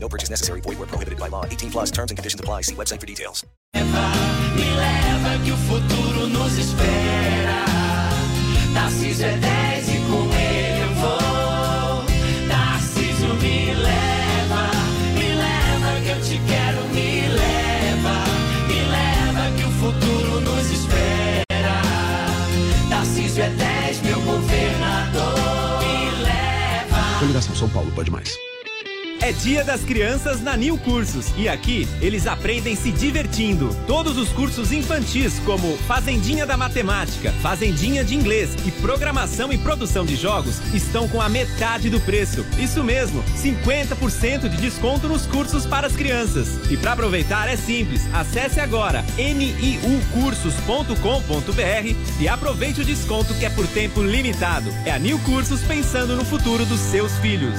No purchase necessary. Void where prohibited by law. 18 plus terms and conditions apply. See website for details. Me leva que o futuro nos espera. Tarcísio é 10 e com ele eu vou. Tarcísio me leva, me leva que eu te quero. Me leva, me leva que o futuro nos espera. Tarcísio é 10, meu governador. Me leva. Coligação São Paulo, pode mais. É Dia das Crianças na Nil Cursos e aqui eles aprendem se divertindo. Todos os cursos infantis, como Fazendinha da Matemática, Fazendinha de Inglês e Programação e Produção de Jogos, estão com a metade do preço. Isso mesmo, 50% de desconto nos cursos para as crianças. E para aproveitar é simples, acesse agora niucursos.com.br e aproveite o desconto que é por tempo limitado. É a Nil Cursos pensando no futuro dos seus filhos.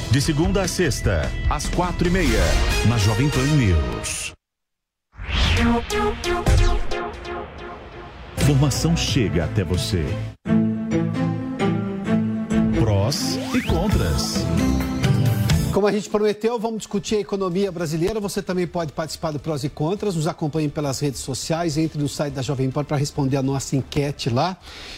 De segunda a sexta, às quatro e meia, na Jovem Pan News. Informação chega até você. Prós e contras. Como a gente prometeu, vamos discutir a economia brasileira. Você também pode participar do Prós e Contras. Nos acompanhe pelas redes sociais, entre no site da Jovem Pan para responder a nossa enquete lá.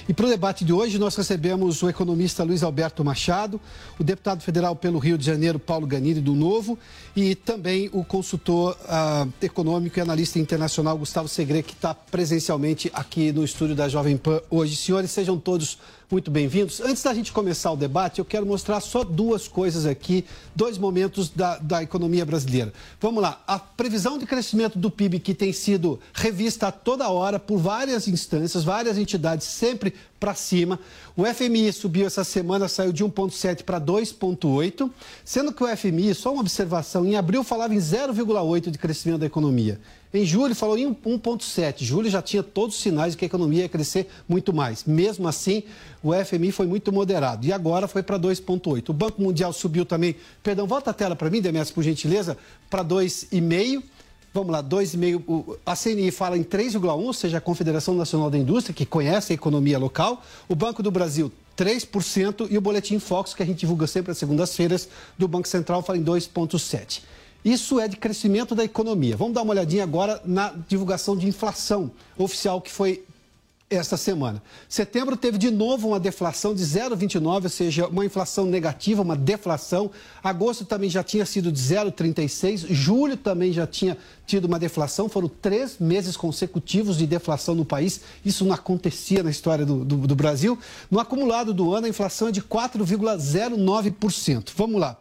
E para o debate de hoje, nós recebemos o economista Luiz Alberto Machado, o deputado federal pelo Rio de Janeiro, Paulo Ganini, do Novo, e também o consultor ah, econômico e analista internacional, Gustavo Segre, que está presencialmente aqui no estúdio da Jovem Pan hoje. Senhores, sejam todos muito bem-vindos. Antes da gente começar o debate, eu quero mostrar só duas coisas aqui, dois momentos da, da economia brasileira. Vamos lá, a previsão de crescimento do PIB que tem sido revista a toda hora por várias instâncias, várias entidades, sempre para cima. O FMI subiu essa semana, saiu de 1,7 para 2,8, sendo que o FMI, só uma observação, em abril falava em 0,8 de crescimento da economia. Em julho falou em 1,7. Julho já tinha todos os sinais de que a economia ia crescer muito mais. Mesmo assim, o FMI foi muito moderado. E agora foi para 2,8. O Banco Mundial subiu também. Perdão, volta a tela para mim, Demetrios, por gentileza, para 2,5. Vamos lá, 2,5. A CNI fala em 3,1, ou seja, a Confederação Nacional da Indústria, que conhece a economia local. O Banco do Brasil, 3%. E o Boletim Fox, que a gente divulga sempre às segundas-feiras, do Banco Central, fala em 2,7%. Isso é de crescimento da economia. Vamos dar uma olhadinha agora na divulgação de inflação oficial que foi esta semana. Setembro teve de novo uma deflação de 0,29, ou seja, uma inflação negativa, uma deflação. Agosto também já tinha sido de 0,36. Julho também já tinha tido uma deflação. Foram três meses consecutivos de deflação no país. Isso não acontecia na história do, do, do Brasil. No acumulado do ano, a inflação é de 4,09%. Vamos lá.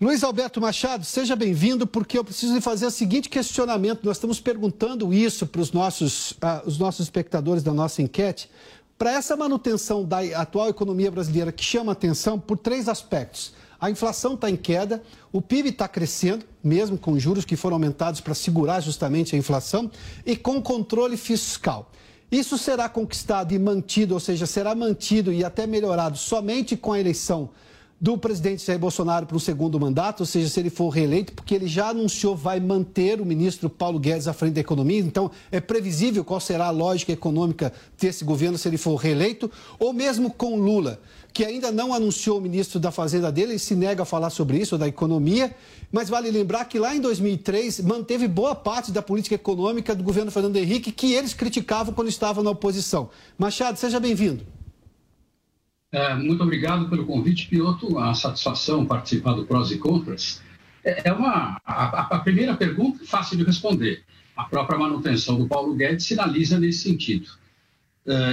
Luiz Alberto Machado, seja bem-vindo, porque eu preciso lhe fazer o seguinte questionamento. Nós estamos perguntando isso para os nossos, uh, os nossos espectadores da nossa enquete. Para essa manutenção da atual economia brasileira, que chama atenção por três aspectos. A inflação está em queda, o PIB está crescendo, mesmo com juros que foram aumentados para segurar justamente a inflação, e com controle fiscal. Isso será conquistado e mantido, ou seja, será mantido e até melhorado somente com a eleição do presidente Jair Bolsonaro para um segundo mandato, ou seja, se ele for reeleito, porque ele já anunciou vai manter o ministro Paulo Guedes à frente da economia, então é previsível qual será a lógica econômica desse governo se ele for reeleito, ou mesmo com Lula, que ainda não anunciou o ministro da Fazenda dele, ele se nega a falar sobre isso, da economia, mas vale lembrar que lá em 2003 manteve boa parte da política econômica do governo Fernando Henrique, que eles criticavam quando estavam na oposição. Machado, seja bem-vindo. É, muito obrigado pelo convite, Pioto. A satisfação participar do Prós e Contras. É, é uma, a, a, primeira pergunta é fácil de responder. A própria manutenção do Paulo Guedes sinaliza nesse sentido.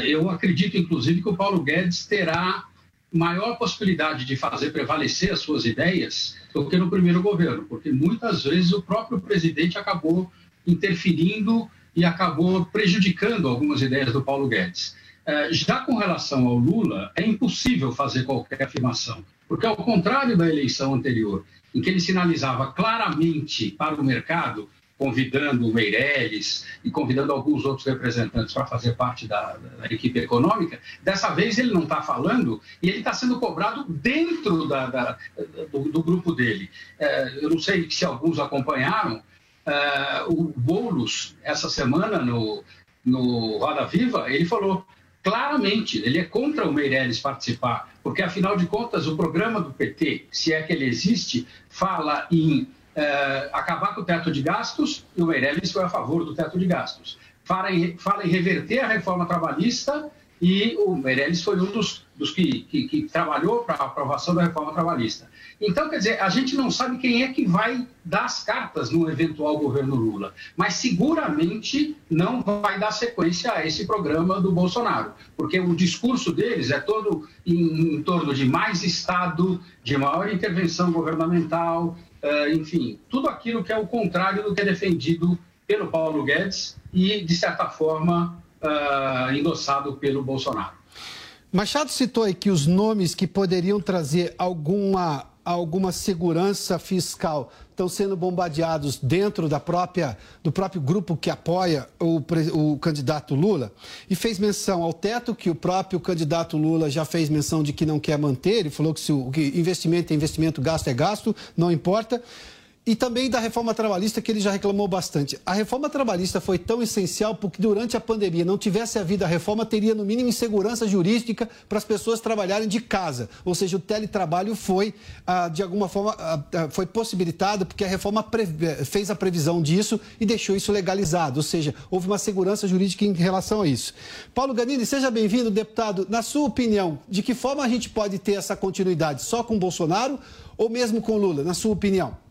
eu acredito, inclusive, que o Paulo Guedes terá maior possibilidade de fazer prevalecer as suas ideias do que no primeiro governo, porque muitas vezes o próprio presidente acabou interferindo e acabou prejudicando algumas ideias do Paulo Guedes. É, já com relação ao Lula, é impossível fazer qualquer afirmação, porque ao contrário da eleição anterior, em que ele sinalizava claramente para o mercado convidando o Meirelles e convidando alguns outros representantes para fazer parte da, da, equipe econômica, dessa vez ele não está falando e ele está sendo cobrado dentro da, da do, do, grupo dele. É, eu não sei se alguns acompanharam, é, o Boulos, essa semana no, no Roda Viva, ele falou claramente, ele é contra o Meirelles participar, porque afinal de contas o programa do PT, se é que ele existe, fala em é, acabar com o teto de gastos, e o Meirelles foi a favor do teto de gastos. Fala em, fala em reverter a reforma trabalhista, e o Meirelles foi um dos, dos que, que, que, trabalhou para a aprovação da reforma trabalhista. Então, quer dizer, a gente não sabe quem é que vai dar as cartas no eventual governo Lula, mas seguramente não vai dar sequência a esse programa do Bolsonaro, porque o discurso deles é todo em, em torno de mais Estado, de maior intervenção governamental, uh, enfim, tudo aquilo que é o contrário do que é defendido pelo Paulo Guedes e, de certa forma, uh, endossado pelo Bolsonaro. Machado citou aqui os nomes que poderiam trazer alguma, alguma segurança fiscal estão sendo bombardeados dentro da própria, do próprio grupo que apoia o, o candidato Lula e fez menção ao teto que o próprio candidato Lula já fez menção de que não quer manter. Ele falou que se o que investimento é investimento, gasto é gasto, não importa e também da reforma trabalhista, que ele já reclamou bastante. A reforma trabalhista foi tão essencial porque durante a pandemia não tivesse havido a reforma, teria no mínimo insegurança jurídica para as pessoas trabalharem de casa. Ou seja, o teletrabalho foi, ah, de alguma forma, ah, ah, foi possibilitado porque a reforma fez a previsão disso e deixou isso legalizado. Ou seja, houve uma segurança jurídica em relação a isso. Paulo Ganini, seja bem-vindo, deputado. Na sua opinião, de que forma a gente pode ter essa continuidade? Só com Bolsonaro ou mesmo com Lula, na sua opinião?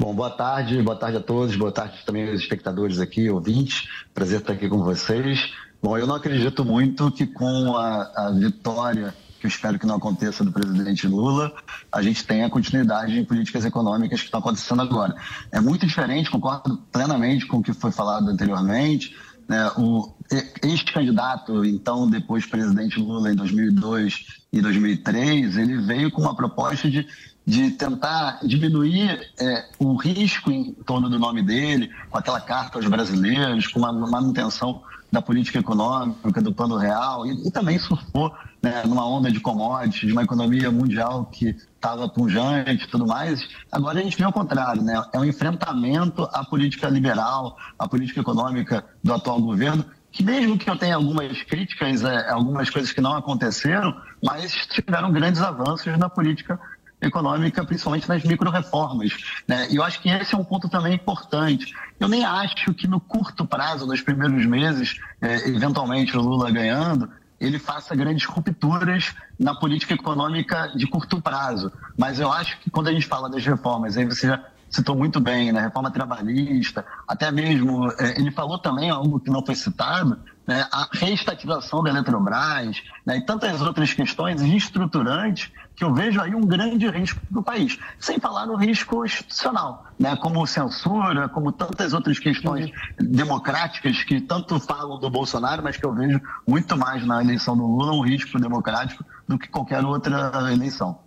Bom, boa tarde, boa tarde a todos, boa tarde também aos espectadores aqui, ouvintes. Prazer estar aqui com vocês. Bom, eu não acredito muito que com a, a vitória, que eu espero que não aconteça, do presidente Lula, a gente tenha continuidade em políticas econômicas que estão acontecendo agora. É muito diferente, concordo plenamente com o que foi falado anteriormente. Né? O ex-candidato, então depois presidente Lula em 2002 e 2003, ele veio com uma proposta de de tentar diminuir é, o risco em torno do nome dele, com aquela carta aos brasileiros, com uma manutenção da política econômica, do plano real, e, e também surfou né, numa onda de commodities, de uma economia mundial que estava punjante e tudo mais. Agora a gente vê o contrário, né? é um enfrentamento à política liberal, à política econômica do atual governo, que mesmo que eu tenha algumas críticas, é, algumas coisas que não aconteceram, mas tiveram grandes avanços na política econômica, principalmente nas micro-reformas. Né? E eu acho que esse é um ponto também importante. Eu nem acho que no curto prazo, nos primeiros meses, é, eventualmente o Lula ganhando, ele faça grandes rupturas na política econômica de curto prazo. Mas eu acho que quando a gente fala das reformas, aí você já citou muito bem, né? reforma trabalhista, até mesmo, é, ele falou também algo que não foi citado, né, a reestatização da Eletrobras né, e tantas outras questões estruturantes que eu vejo aí um grande risco para o país. Sem falar no risco institucional, né, como censura, como tantas outras questões democráticas que tanto falam do Bolsonaro, mas que eu vejo muito mais na eleição do Lula um risco democrático do que qualquer outra eleição.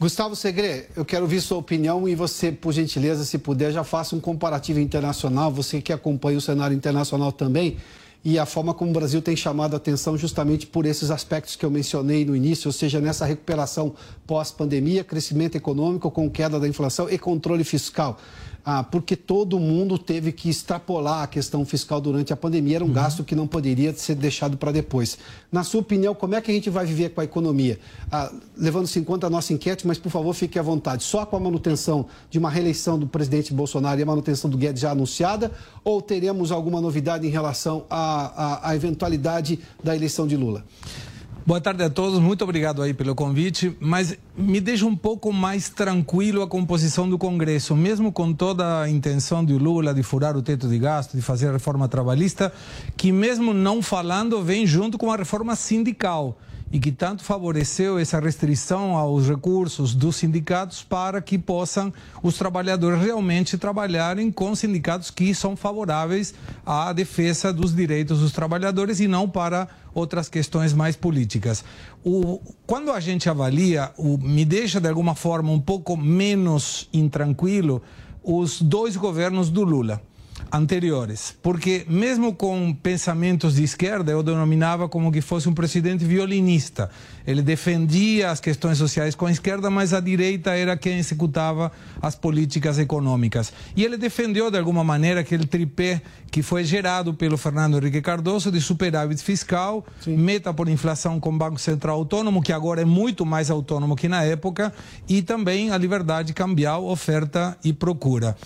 Gustavo Segre, eu quero ouvir sua opinião e você, por gentileza, se puder, já faça um comparativo internacional. Você que acompanha o cenário internacional também e a forma como o Brasil tem chamado a atenção justamente por esses aspectos que eu mencionei no início, ou seja, nessa recuperação pós-pandemia, crescimento econômico com queda da inflação e controle fiscal ah, porque todo mundo teve que extrapolar a questão fiscal durante a pandemia, era um uhum. gasto que não poderia ser deixado para depois. Na sua opinião, como é que a gente vai viver com a economia? Ah, Levando-se em conta a nossa enquete, mas por favor fique à vontade. Só com a manutenção de uma reeleição do presidente Bolsonaro e a manutenção do Guedes já anunciada, ou teremos alguma novidade em relação à, à, à eventualidade da eleição de Lula? Boa tarde a todos, muito obrigado aí pelo convite, mas me deixa um pouco mais tranquilo a composição do Congresso, mesmo com toda a intenção de Lula de furar o teto de gasto, de fazer a reforma trabalhista, que mesmo não falando vem junto com a reforma sindical e que tanto favoreceu essa restrição aos recursos dos sindicatos para que possam os trabalhadores realmente trabalharem com sindicatos que são favoráveis à defesa dos direitos dos trabalhadores e não para outras questões mais políticas. O, quando a gente avalia, o, me deixa de alguma forma um pouco menos intranquilo os dois governos do Lula anteriores, porque mesmo com pensamentos de esquerda, eu denominava como que fosse um presidente violinista. Ele defendia as questões sociais com a esquerda, mas a direita era quem executava as políticas econômicas. E ele defendeu de alguma maneira aquele tripé que foi gerado pelo Fernando Henrique Cardoso de superávit fiscal, Sim. meta por inflação com Banco Central Autônomo, que agora é muito mais autônomo que na época, e também a liberdade cambial, oferta e procura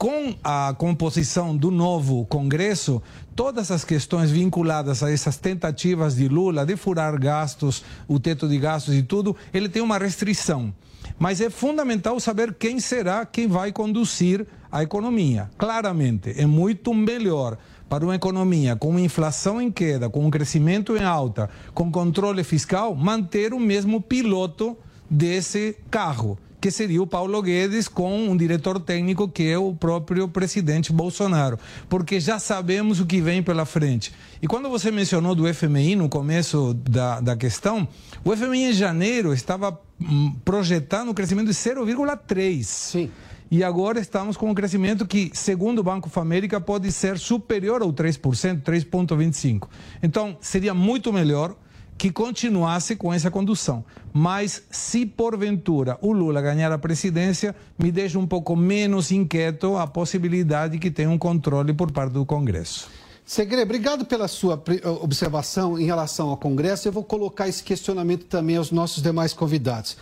com a composição do novo Congresso, todas as questões vinculadas a essas tentativas de Lula de furar gastos, o teto de gastos e tudo, ele tem uma restrição. Mas é fundamental saber quem será quem vai conduzir a economia. Claramente, é muito melhor para uma economia com inflação em queda, com um crescimento em alta, com controle fiscal, manter o mesmo piloto desse carro que seria o Paulo Guedes com um diretor técnico que é o próprio presidente Bolsonaro, porque já sabemos o que vem pela frente. E quando você mencionou do FMI no começo da, da questão, o FMI em janeiro estava hum, projetando um crescimento de 0,3. Sim. E agora estamos com um crescimento que, segundo o Banco Famérica, pode ser superior ao 3%, 3,25%. Então, seria muito melhor que continuasse com essa condução. Mas se porventura o Lula ganhar a presidência, me deixa um pouco menos inquieto a possibilidade que tenha um controle por parte do Congresso. Segre, obrigado pela sua observação em relação ao Congresso. Eu vou colocar esse questionamento também aos nossos demais convidados.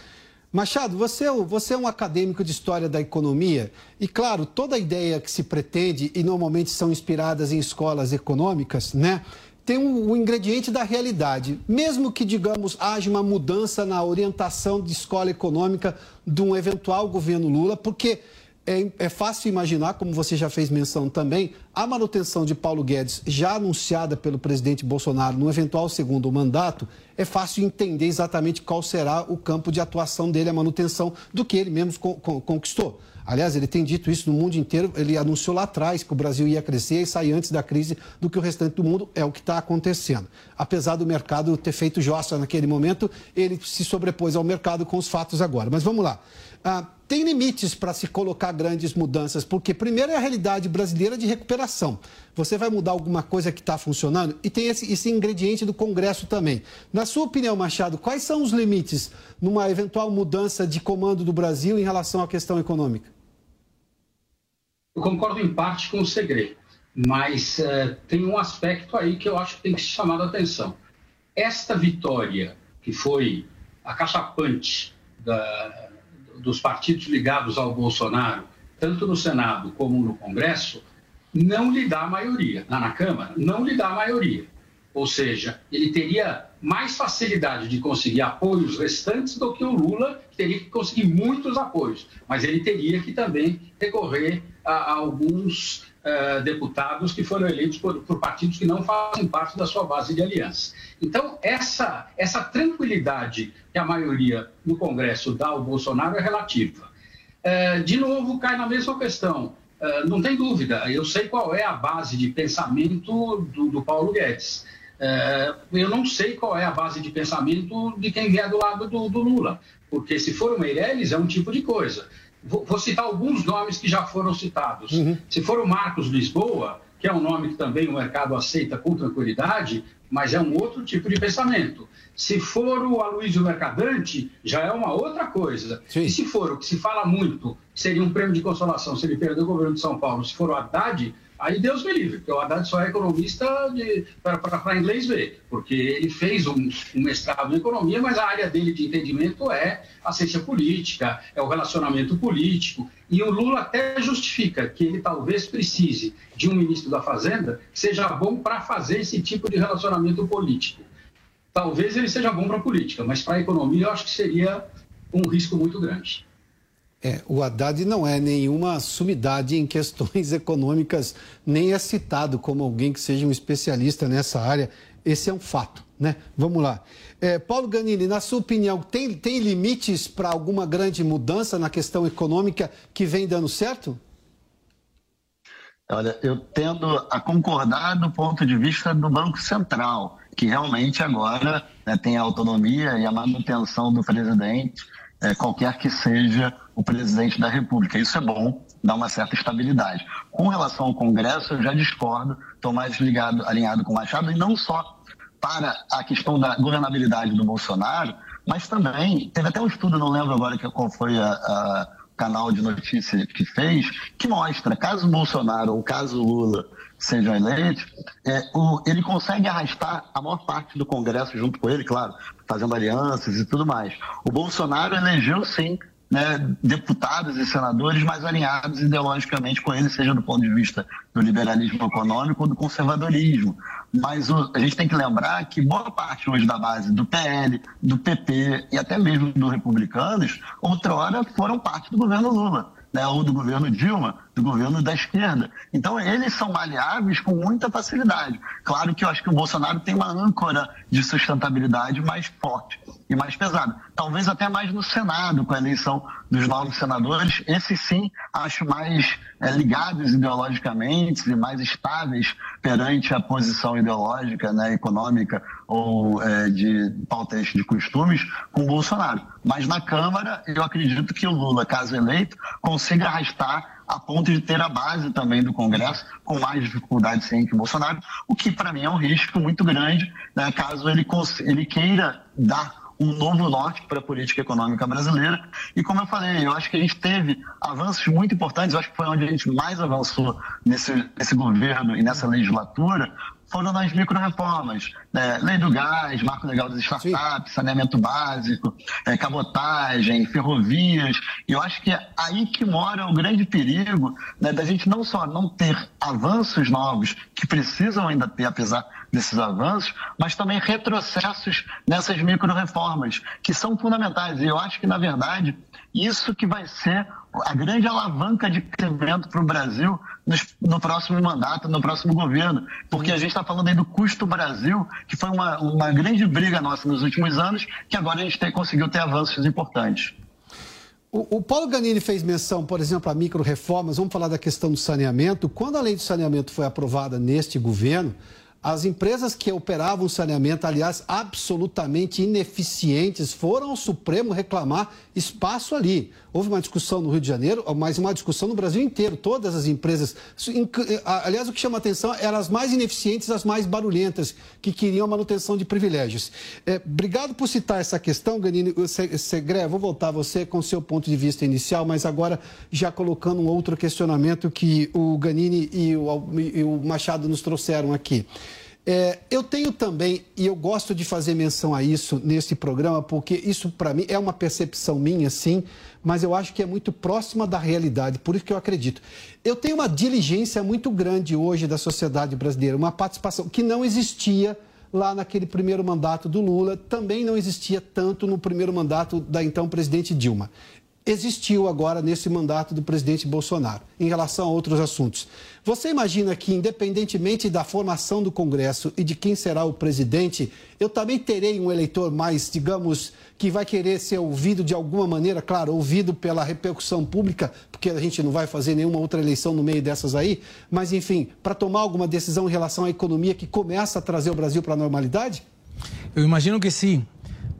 Machado, você, é você é um acadêmico de história da economia e, claro, toda ideia que se pretende, e normalmente são inspiradas em escolas econômicas, né? Tem o um, um ingrediente da realidade. Mesmo que, digamos, haja uma mudança na orientação de escola econômica de um eventual governo Lula, porque é, é, fácil imaginar, como você já fez menção também, a manutenção de Paulo Guedes, já anunciada pelo presidente Bolsonaro no eventual segundo mandato, é fácil entender exatamente qual será o campo de atuação dele, a manutenção do que ele mesmo conquistou. Aliás, ele tem dito isso no mundo inteiro. Ele anunciou lá atrás que o Brasil ia crescer e sair antes da crise do que o restante do mundo. É o que está acontecendo. Apesar do mercado ter feito jossa naquele momento, ele se sobrepôs ao mercado com os fatos agora. Mas vamos lá. Ah, tem limites para se colocar grandes mudanças, porque primeiro é a realidade brasileira de recuperação. Você vai mudar alguma coisa que está funcionando e tem esse, esse, ingrediente do Congresso também. Na sua opinião, Machado, quais são os limites numa eventual mudança de comando do Brasil em relação à questão econômica? Eu concordo em parte com o segredo, mas uh, tem um aspecto aí que eu acho que tem que ser chamado a atenção. Esta vitória, que foi acachapante da, dos partidos ligados ao Bolsonaro, tanto no Senado como no Congresso, não lhe dá maioria. Na, na Câmara, não lhe dá maioria. Ou seja, ele teria mais facilidade de conseguir apoios restantes do que o Lula, que teria que conseguir muitos apoios. Mas ele teria que também recorrer a, a alguns uh, deputados que foram eleitos por, por, partidos que não fazem parte da sua base de aliança. Então, essa, essa tranquilidade que a maioria no Congresso dá ao Bolsonaro é relativa. Uh, de novo, cai na mesma questão. Uh, não tem dúvida, eu sei qual é a base de pensamento do, do Paulo Guedes. É, eu não sei qual é a base de pensamento de quem vier do lado do, do Lula, porque se for o Meirelles é um tipo de coisa. Vou, vou citar alguns nomes que já foram citados. Uhum. Se for o Marcos Lisboa, que é um nome que também o mercado aceita com tranquilidade, mas é um outro tipo de pensamento. Se for o Aloysio Mercadante, já é uma outra coisa. Sim. E se for o que se fala muito, seria um prêmio de consolação se ele perder o governo de São Paulo, se for o Haddad, Aí Deus me livre, porque o Haddad só é economista para inglês ver, porque ele fez um, um, mestrado em economia, mas a área dele de entendimento é a ciência política, é o relacionamento político. E o Lula até justifica que ele talvez precise de um ministro da Fazenda que seja bom para fazer esse tipo de relacionamento político. talvez ele seja bom para a política, mas para a economia eu acho que seria um risco muito grande. É, o Haddad não é nenhuma sumidade em questões econômicas, nem é citado como alguém que seja um especialista nessa área. Esse é um fato, né? Vamos lá. É, Paulo Ganini, na sua opinião, tem, tem limites para alguma grande mudança na questão econômica que vem dando certo? Olha, eu tendo a concordar do ponto de vista do Banco Central, que realmente agora né, tem a autonomia e a manutenção do presidente, é, qualquer que seja o presidente da República. Isso é bom, dá uma certa estabilidade. Com relação ao Congresso, eu já discordo, estou mais ligado, alinhado com o Machado, e não só para a questão da governabilidade do Bolsonaro, mas também, teve até um estudo, não lembro agora qual foi a, a canal de notícia que fez, que mostra, caso Bolsonaro ou caso Lula sejam eleitos, é, o, ele consegue arrastar a maior parte do Congresso junto com ele, claro, fazendo alianças e tudo mais. O Bolsonaro elegeu, sim, né, deputados e senadores mais alinhados ideologicamente com ele, seja do ponto de vista do liberalismo econômico ou do conservadorismo. Mas o, a gente tem que lembrar que boa parte hoje da base do PL, do PP e até mesmo dos republicanos, outrora foram parte do governo Lula né, ou do governo Dilma, do governo da esquerda. Então, eles são maleáveis com muita facilidade. Claro que eu acho que o Bolsonaro tem uma âncora de sustentabilidade mais forte e mais pesada. Talvez até mais no Senado, com a eleição dos novos senadores. Esses, sim, acho mais é, ligados ideologicamente e mais estáveis perante a posição ideológica, né, econômica ou é, de pautas de costumes com Bolsonaro. Mas na Câmara, eu acredito que o Lula, caso eleito, consiga arrastar a ponto de ter a base também do Congresso com mais dificuldade sem que o Bolsonaro, o que para mim é um risco muito grande, né, caso ele, ele queira dar um novo norte para a política econômica brasileira. E como eu falei, eu acho que a gente teve avanços muito importantes, eu acho que foi onde a gente mais avançou nesse, nesse governo e nessa legislatura, foram nas micro-reformas. Né? Lei do gás, marco legal das startups, Sim. saneamento básico, é, cabotagem, ferrovias. E eu acho que é aí que mora o grande perigo né, da gente não só não ter avanços novos, que precisam ainda ter, apesar desses avanços, mas também retrocessos nessas micro-reformas, que são fundamentais. E eu acho que, na verdade, isso que vai ser a grande alavanca de crescimento para o Brasil no, próximo mandato, no próximo governo. Porque a gente está falando aí do custo Brasil, que foi uma, uma grande briga nossa nos últimos anos, que agora a gente tem, conseguiu ter avanços importantes. O, o, Paulo Ganini fez menção, por exemplo, a micro-reformas. Vamos falar da questão do saneamento. Quando a lei do saneamento foi aprovada neste governo, as empresas que operavam saneamento, aliás, absolutamente ineficientes, foram ao Supremo reclamar espaço ali. Houve uma discussão no Rio de Janeiro, mas uma discussão no Brasil inteiro. Todas as empresas. Aliás, o que chama atenção eram as mais ineficientes, as mais barulhentas, que queriam a manutenção de privilégios. É, obrigado por citar essa questão, Ganini. Segre, vou voltar a você com seu ponto de vista inicial, mas agora já colocando um outro questionamento que o Ganini e o, e o Machado nos trouxeram aqui. É, eu tenho também, e eu gosto de fazer menção a isso nesse programa, porque isso para mim é uma percepção minha, sim, mas eu acho que é muito próxima da realidade, por isso que eu acredito. Eu tenho uma diligência muito grande hoje da sociedade brasileira, uma participação que não existia lá naquele primeiro mandato do Lula, também não existia tanto no primeiro mandato da então presidente Dilma existiu agora nesse mandato do presidente Bolsonaro, em relação a outros assuntos. Você imagina que, independentemente da formação do Congresso e de quem será o presidente, eu também terei um eleitor mais, digamos, que vai querer ser ouvido de alguma maneira, claro, ouvido pela repercussão pública, porque a gente não vai fazer nenhuma outra eleição no meio dessas aí, mas enfim, para tomar alguma decisão em relação à economia que começa a trazer o Brasil para a normalidade? Eu imagino que sim.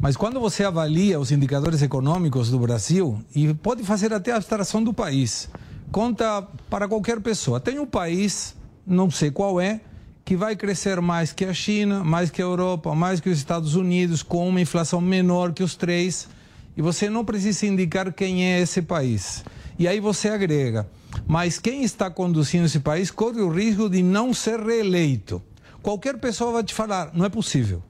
Mas quando você avalia os indicadores econômicos do Brasil, e pode fazer até a abstração do país, conta para qualquer pessoa. Tem um país, não sei qual é, que vai crescer mais que a China, mais que a Europa, mais que os Estados Unidos, com uma inflação menor que os três, e você não precisa indicar quem é esse país. E aí você agrega, mas quem está conduzindo esse país corre o risco de não ser reeleito. Qualquer pessoa vai te falar, não é possível.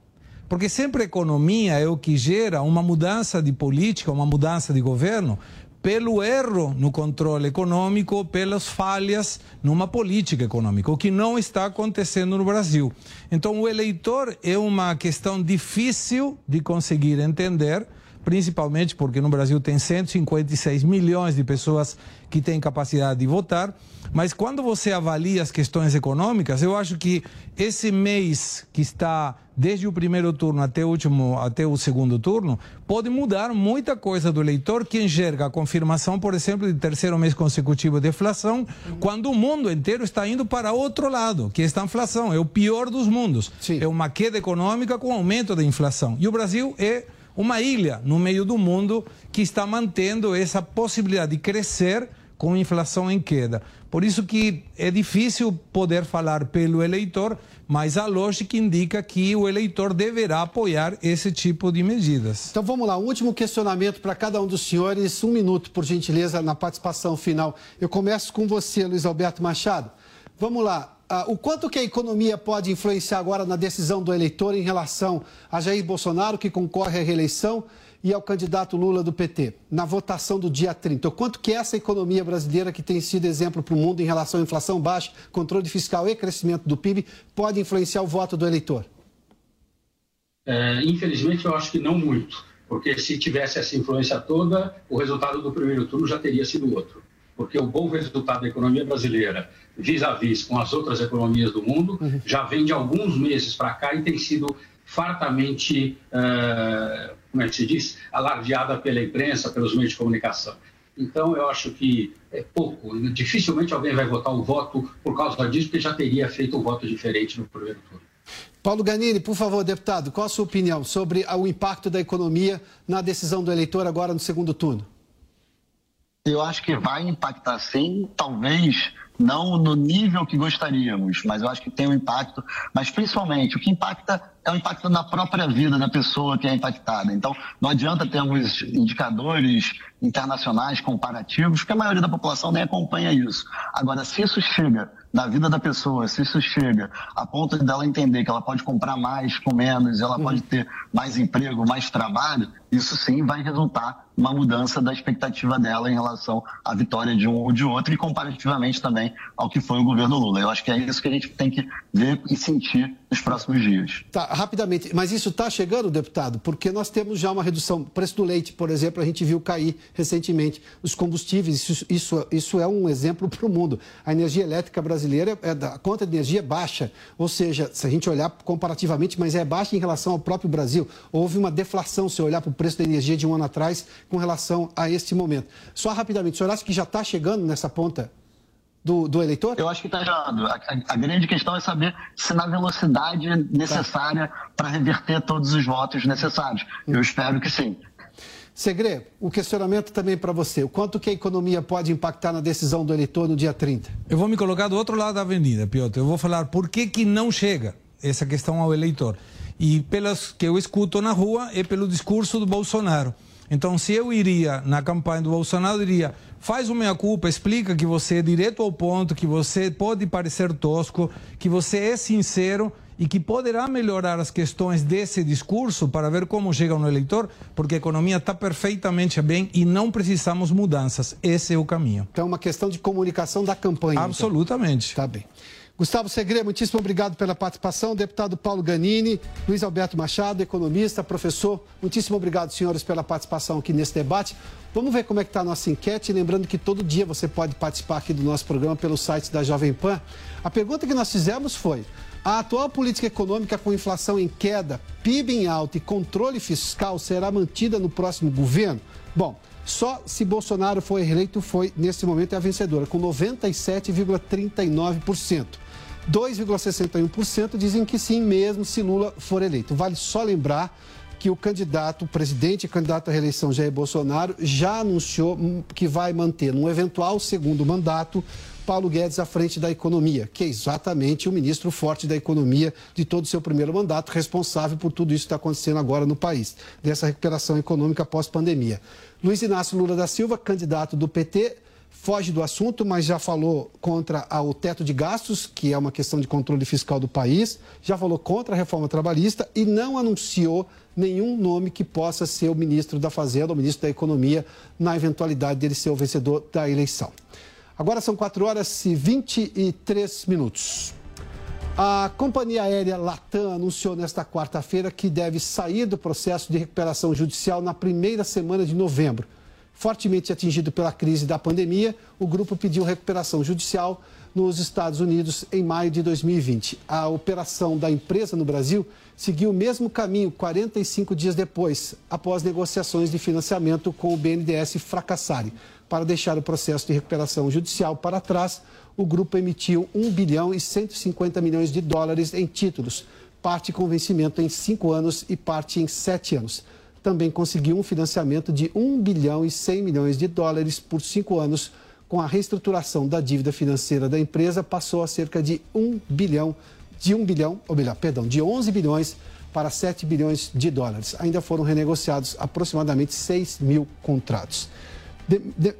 Porque sempre a economia é o que gera uma mudança de política, uma mudança de governo pelo erro no controle econômico, pelas falhas numa política econômica, o que não está acontecendo no Brasil. Então, o eleitor é uma questão difícil de conseguir entender principalmente porque no Brasil tem 156 milhões de pessoas que têm capacidade de votar. Mas quando você avalia as questões econômicas, eu acho que esse mês que está desde o primeiro turno até o último, até o segundo turno, pode mudar muita coisa do eleitor que enxerga a confirmação, por exemplo, de terceiro mês consecutivo de inflação, quando o mundo inteiro está indo para outro lado, que é esta inflação é o pior dos mundos. Sim. É uma queda econômica com aumento da inflação. E o Brasil é uma ilha no meio do mundo que está mantendo essa possibilidade de crescer com inflação em queda. Por isso que é difícil poder falar pelo eleitor, mas a lógica indica que o eleitor deverá apoiar esse tipo de medidas. Então vamos lá, último questionamento para cada um dos senhores, um minuto, por gentileza, na participação final. Eu começo com você, Luiz Alberto Machado. Vamos lá, o quanto que a economia pode influenciar agora na decisão do eleitor em relação a Jair Bolsonaro, que concorre à reeleição, e ao candidato Lula do PT, na votação do dia 30. O quanto que essa economia brasileira, que tem sido exemplo para o mundo em relação à inflação baixa, controle fiscal e crescimento do PIB, pode influenciar o voto do eleitor? É, infelizmente, eu acho que não muito, porque se tivesse essa influência toda, o resultado do primeiro turno já teria sido outro. Porque o bom resultado da economia brasileira, vis-à-vis -vis com as outras economias do mundo, uhum. já vem de alguns meses para cá e tem sido fartamente, uh, como é que se diz, alardeada pela imprensa, pelos meios de comunicação. Então, eu acho que é pouco. Dificilmente alguém vai votar o voto por causa disso, porque já teria feito um voto diferente no primeiro turno. Paulo Ganini, por favor, deputado, qual a sua opinião sobre o impacto da economia na decisão do eleitor agora no segundo turno? Eu acho que vai impactar sim, talvez não no nível que gostaríamos, mas eu acho que tem um impacto. Mas principalmente, o que impacta é o impacto na própria vida da pessoa que é impactada. Então, não adianta termos indicadores internacionais comparativos, porque a maioria da população nem acompanha isso. Agora, se isso chega na vida da pessoa, se isso chega a ponto dela entender que ela pode comprar mais com menos, ela uhum. pode ter mais emprego, mais trabalho, isso sim vai resultar uma mudança da expectativa dela em relação à vitória de um ou de outro e comparativamente também ao que foi o governo Lula. Eu acho que é isso que a gente tem que ver e sentir nos próximos dias. Tá, rapidamente, mas isso está chegando, deputado, porque nós temos já uma redução. Preço do leite, por exemplo, a gente viu cair recentemente. Os combustíveis, isso, isso, isso é um exemplo para o mundo. A energia elétrica brasileira, é da, a conta de energia é baixa, ou seja, se a gente olhar comparativamente, mas é baixa em relação ao próprio Brasil. Houve uma deflação, se olhar para o preço da energia de um ano atrás com relação a este momento. Só rapidamente, o senhor acha que já está chegando nessa ponta do, do eleitor? Eu acho que está errado. A, a, grande questão é saber se na velocidade necessária tá. para reverter todos os votos necessários. Hum. Eu espero que sim. Segre, o questionamento também para você. O quanto que a economia pode impactar na decisão do eleitor no dia 30? Eu vou me colocar do outro lado da avenida, Piotr. Eu vou falar por que, que não chega essa questão ao eleitor. E pelas que eu escuto na rua é pelo discurso do Bolsonaro. Então, se eu iria na campanha do Bolsonaro, eu diria: faz o meia culpa, explica que você é direto ao ponto, que você pode parecer tosco, que você é sincero e que poderá melhorar as questões desse discurso para ver como chega no eleitor, porque a economia está perfeitamente bem e não precisamos mudanças. Esse é o caminho. Então, é uma questão de comunicação da campanha. Então. Absolutamente. Então. Tá bem. Gustavo Segre, muitíssimo obrigado pela participação. Deputado Paulo Ganini, Luiz Alberto Machado, economista, professor, muitíssimo obrigado, senhores, pela participação aqui nesse debate. Vamos ver como é que está a nossa enquete. Lembrando que todo dia você pode participar aqui do nosso programa pelo site da Jovem Pan. A pergunta que nós fizemos foi: a atual política econômica com inflação em queda, PIB em alta e controle fiscal será mantida no próximo governo? Bom, só se Bolsonaro for reeleito foi, nesse momento, é a vencedora, com 97,39%. 2,61% dizem que sim, mesmo se Lula for eleito. Vale só lembrar que o candidato, o presidente candidato à reeleição Jair Bolsonaro já anunciou que vai manter, num eventual segundo mandato, Paulo Guedes à frente da economia, que é exatamente o ministro forte da economia de todo o seu primeiro mandato, responsável por tudo isso que está acontecendo agora no país, dessa recuperação econômica pós-pandemia. Luiz Inácio Lula da Silva, candidato do PT, foge do assunto, mas já falou contra o teto de gastos, que é uma questão de controle fiscal do país, já falou contra a reforma trabalhista e não anunciou nenhum nome que possa ser o ministro da Fazenda, o ministro da Economia, na eventualidade dele ser o vencedor da eleição. Agora são 4 horas e 23 minutos. A companhia aérea Latam anunciou nesta quarta-feira que deve sair do processo de recuperação judicial na primeira semana de novembro. Fortemente atingido pela crise da pandemia, o grupo pediu recuperação judicial nos Estados Unidos em maio de 2020. A operação da empresa no Brasil seguiu o mesmo caminho 45 dias depois, após negociações de financiamento com o BNDES fracassarem. Para deixar o processo de recuperação judicial para trás, o grupo emitiu 1 bilhão e 150 milhões de dólares em títulos, parte com vencimento em cinco anos e parte em sete anos também conseguiu um financiamento de 1 bilhão e 100 milhões de dólares por cinco anos. Com a reestruturação da dívida financeira da empresa, passou a cerca de 1 bilhão, de 1 bilhão, ou melhor, perdão, de 11 bilhões para 7 bilhões de dólares. Ainda foram renegociados aproximadamente 6 mil contratos. De, de,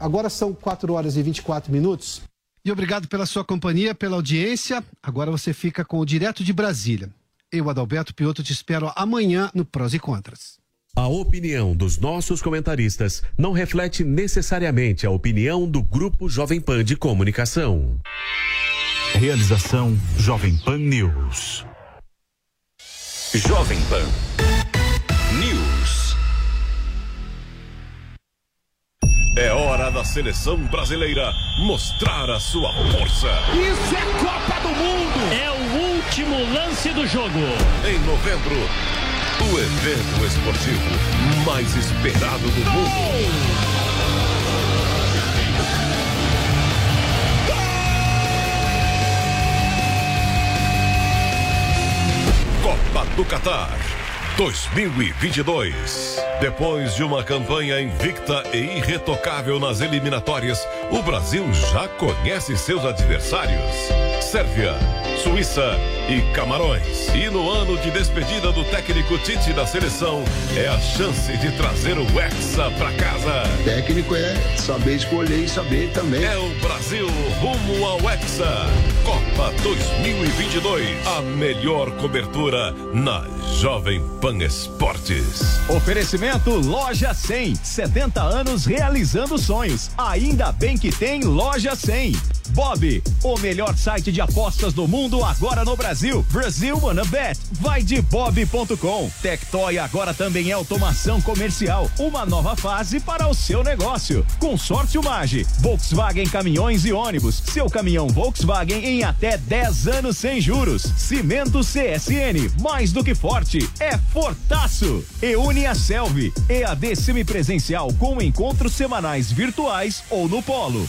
agora são 4 horas e 24 minutos. E obrigado pela sua companhia, pela audiência. Agora você fica com o Direto de Brasília. Eu, Adalberto Piotto, te espero amanhã no Prós e Contras. A opinião dos nossos comentaristas não reflete necessariamente a opinião do Grupo Jovem Pan de Comunicação. Realização Jovem Pan News. Jovem Pan News. É hora da seleção brasileira mostrar a sua força. Isso é Copa do Mundo! É o último lance do jogo. Em novembro, o evento esportivo mais esperado do Gol! mundo. Copa do Catar 2022. Depois de uma campanha invicta e irretocável nas eliminatórias, o Brasil já conhece seus adversários. Sérvia, Suíça e Camarões. E no ano de despedida do técnico Tite da seleção, é a chance de trazer o Hexa para casa. Técnico é saber escolher e saber também. É o Brasil rumo ao Hexa. Copa 2022. A melhor cobertura na Jovem Pan Esportes. Oferecimento Loja 100. 70 anos realizando sonhos. Ainda bem que tem Loja 100. Bob, o melhor site de apostas do mundo agora no Brasil. Brasil Wanna Bet. Vai de bob.com. Tectoy agora também é automação comercial. Uma nova fase para o seu negócio. Consórcio Mage. Volkswagen Caminhões e Ônibus. Seu caminhão Volkswagen em até 10 anos sem juros. Cimento CSN. Mais do que forte. É fortaço. E une a Selvi. EAD semipresencial com encontros semanais virtuais ou no polo.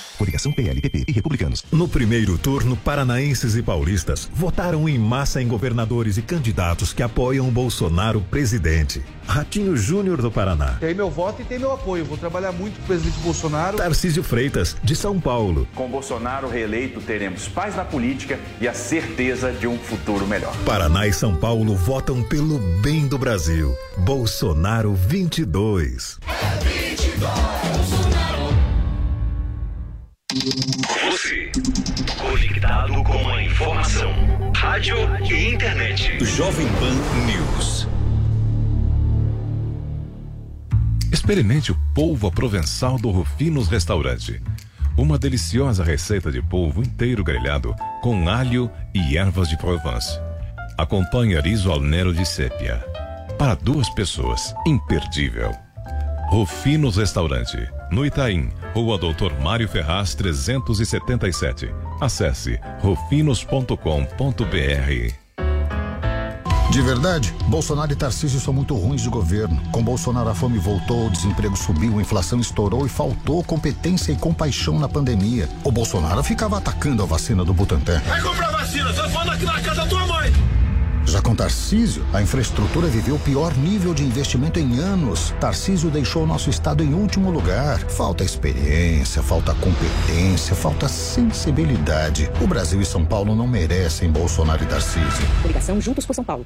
Coligação PLPP e Republicanos. No primeiro turno, paranaenses e paulistas votaram em massa em governadores e candidatos que apoiam Bolsonaro presidente. Ratinho Júnior do Paraná. Tem meu voto e tem meu apoio. Vou trabalhar muito com o presidente Bolsonaro. Tarcísio Freitas, de São Paulo. Com Bolsonaro reeleito, teremos paz na política e a certeza de um futuro melhor. Paraná e São Paulo votam pelo bem do Brasil. Bolsonaro 22. É 22. Você, conectado com a informação, rádio e internet. Jovem Pan News. Experimente o polvo provençal do Rufinos Restaurante. Uma deliciosa receita de polvo inteiro grelhado com alho e ervas de Provence. Acompanhe riso al nero de sépia. Para duas pessoas, imperdível. Rufinos Restaurante, no Itaim, Rua Doutor Mário Ferraz 377. Acesse rufinos.com.br. De verdade, Bolsonaro e Tarcísio são muito ruins de governo. Com Bolsonaro a fome voltou, o desemprego subiu, a inflação estourou e faltou competência e compaixão na pandemia. O Bolsonaro ficava atacando a vacina do Butantan. Vai comprar vacina, você falando aqui na casa da tua mãe. Já com Tarcísio, a infraestrutura viveu o pior nível de investimento em anos. Tarcísio deixou nosso estado em último lugar. Falta experiência, falta competência, falta sensibilidade. O Brasil e São Paulo não merecem Bolsonaro e Tarcísio. Ligação Juntos por São Paulo.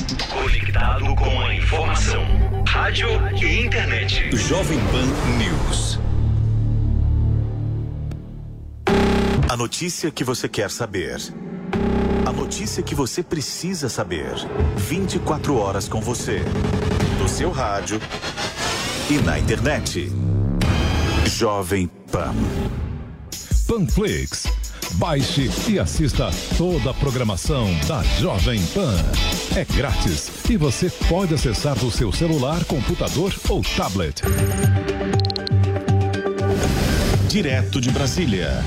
conectado com a informação, rádio e internet. Jovem Pan News. A notícia que você quer saber. A notícia que você precisa saber. 24 horas com você. No seu rádio e na internet. Jovem Pan. Panflix. Baixe e assista toda a programação da Jovem Pan. É grátis e você pode acessar do seu celular, computador ou tablet. Direto de Brasília.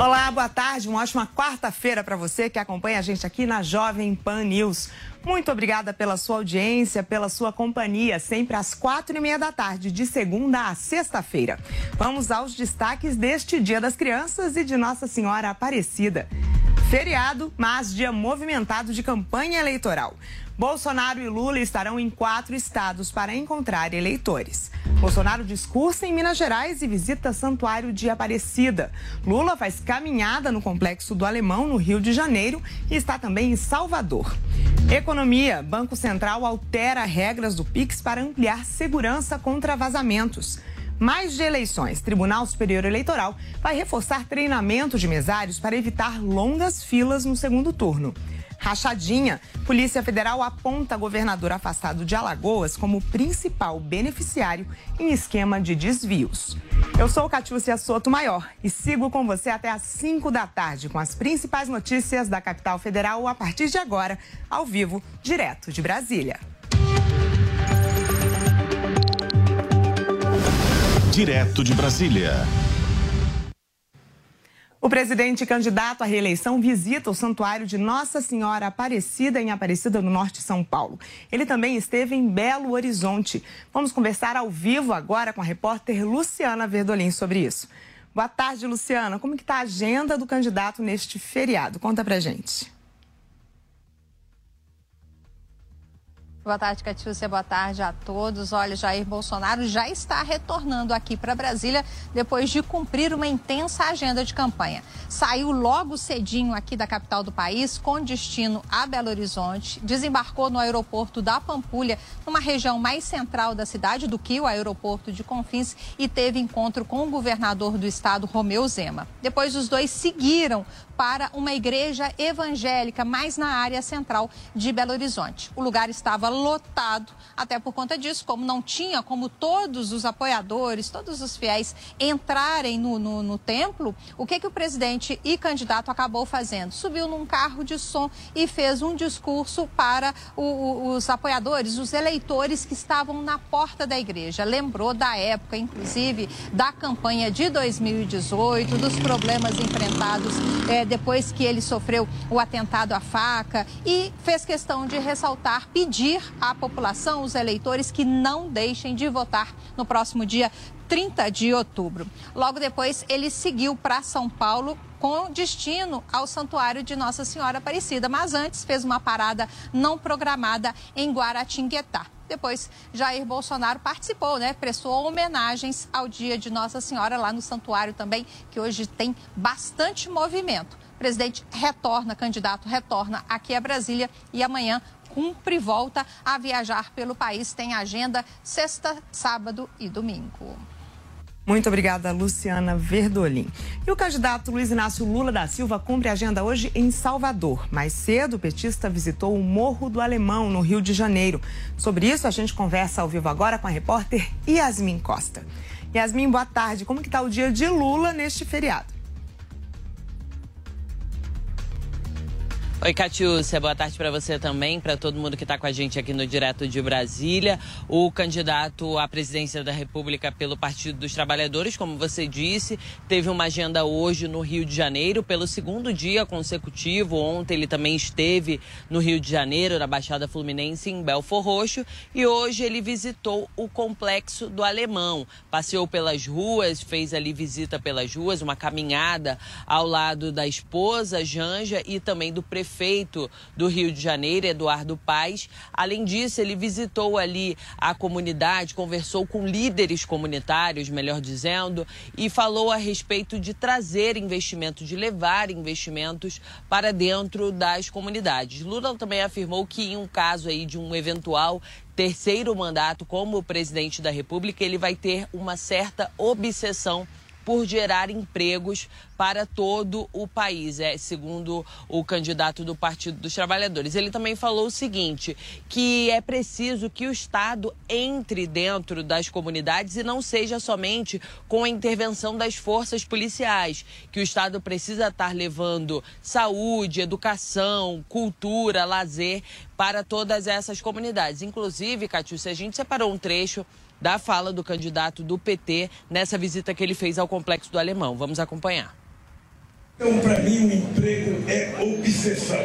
Olá, boa tarde, uma ótima quarta-feira para você que acompanha a gente aqui na Jovem Pan News. Muito obrigada pela sua audiência, pela sua companhia, sempre às quatro e meia da tarde, de segunda a sexta-feira. Vamos aos destaques deste Dia das Crianças e de Nossa Senhora Aparecida. Feriado, mas dia movimentado de campanha eleitoral. Bolsonaro e Lula estarão em quatro estados para encontrar eleitores. Bolsonaro discursa em Minas Gerais e visita Santuário de Aparecida. Lula faz caminhada no Complexo do Alemão, no Rio de Janeiro, e está também em Salvador. Economia: Banco Central altera regras do Pix para ampliar segurança contra vazamentos. Mais de eleições. Tribunal Superior Eleitoral vai reforçar treinamento de mesários para evitar longas filas no segundo turno. Rachadinha. Polícia Federal aponta governador afastado de Alagoas como principal beneficiário em esquema de desvios. Eu sou Catiúcia Soto Maior e sigo com você até às 5 da tarde com as principais notícias da capital federal a partir de agora, ao vivo, direto de Brasília. Direto de Brasília. O presidente candidato à reeleição visita o Santuário de Nossa Senhora Aparecida, em Aparecida do Norte, São Paulo. Ele também esteve em Belo Horizonte. Vamos conversar ao vivo agora com a repórter Luciana Verdolim sobre isso. Boa tarde, Luciana. Como está a agenda do candidato neste feriado? Conta pra gente. Boa tarde, Catiúcia. Boa tarde a todos. Olha, Jair Bolsonaro já está retornando aqui para Brasília depois de cumprir uma intensa agenda de campanha. Saiu logo cedinho aqui da capital do país, com destino a Belo Horizonte, desembarcou no aeroporto da Pampulha, numa região mais central da cidade do que o aeroporto de Confins, e teve encontro com o governador do estado, Romeu Zema. Depois, os dois seguiram para uma igreja evangélica mais na área central de Belo Horizonte. O lugar estava lotado, até por conta disso, como não tinha como todos os apoiadores, todos os fiéis entrarem no, no, no templo, o que, que o presidente e candidato acabou fazendo? Subiu num carro de som e fez um discurso para o, o, os apoiadores, os eleitores que estavam na porta da igreja. Lembrou da época, inclusive, da campanha de 2018, dos problemas enfrentados. É, depois que ele sofreu o atentado à faca e fez questão de ressaltar, pedir à população, os eleitores, que não deixem de votar no próximo dia 30 de outubro. Logo depois, ele seguiu para São Paulo com destino ao Santuário de Nossa Senhora Aparecida, mas antes fez uma parada não programada em Guaratinguetá. Depois, Jair Bolsonaro participou, né? Prestou homenagens ao dia de Nossa Senhora lá no santuário também, que hoje tem bastante movimento. Presidente retorna, candidato retorna aqui a Brasília e amanhã cumpre volta a viajar pelo país. Tem agenda sexta, sábado e domingo. Muito obrigada, Luciana Verdolim. E o candidato Luiz Inácio Lula da Silva cumpre agenda hoje em Salvador. Mais cedo, o petista visitou o Morro do Alemão, no Rio de Janeiro. Sobre isso, a gente conversa ao vivo agora com a repórter Yasmin Costa. Yasmin, boa tarde. Como que está o dia de Lula neste feriado? Oi, Catiúcia, boa tarde para você também, para todo mundo que está com a gente aqui no Direto de Brasília. O candidato à presidência da República pelo Partido dos Trabalhadores, como você disse, teve uma agenda hoje no Rio de Janeiro, pelo segundo dia consecutivo. Ontem ele também esteve no Rio de Janeiro, na Baixada Fluminense, em Belfor Roxo, e hoje ele visitou o Complexo do Alemão. Passeou pelas ruas, fez ali visita pelas ruas, uma caminhada ao lado da esposa Janja e também do prefeito prefeito do Rio de Janeiro, Eduardo Paes. Além disso, ele visitou ali a comunidade, conversou com líderes comunitários, melhor dizendo, e falou a respeito de trazer investimentos, de levar investimentos para dentro das comunidades. Lula também afirmou que em um caso aí de um eventual terceiro mandato como presidente da República, ele vai ter uma certa obsessão por gerar empregos para todo o país, é segundo o candidato do Partido dos Trabalhadores. Ele também falou o seguinte, que é preciso que o Estado entre dentro das comunidades e não seja somente com a intervenção das forças policiais, que o Estado precisa estar levando saúde, educação, cultura, lazer para todas essas comunidades. Inclusive, Catiúcia, a gente separou um trecho da fala do candidato do PT nessa visita que ele fez ao Complexo do Alemão. Vamos acompanhar. Então, para mim, o emprego é obsessão.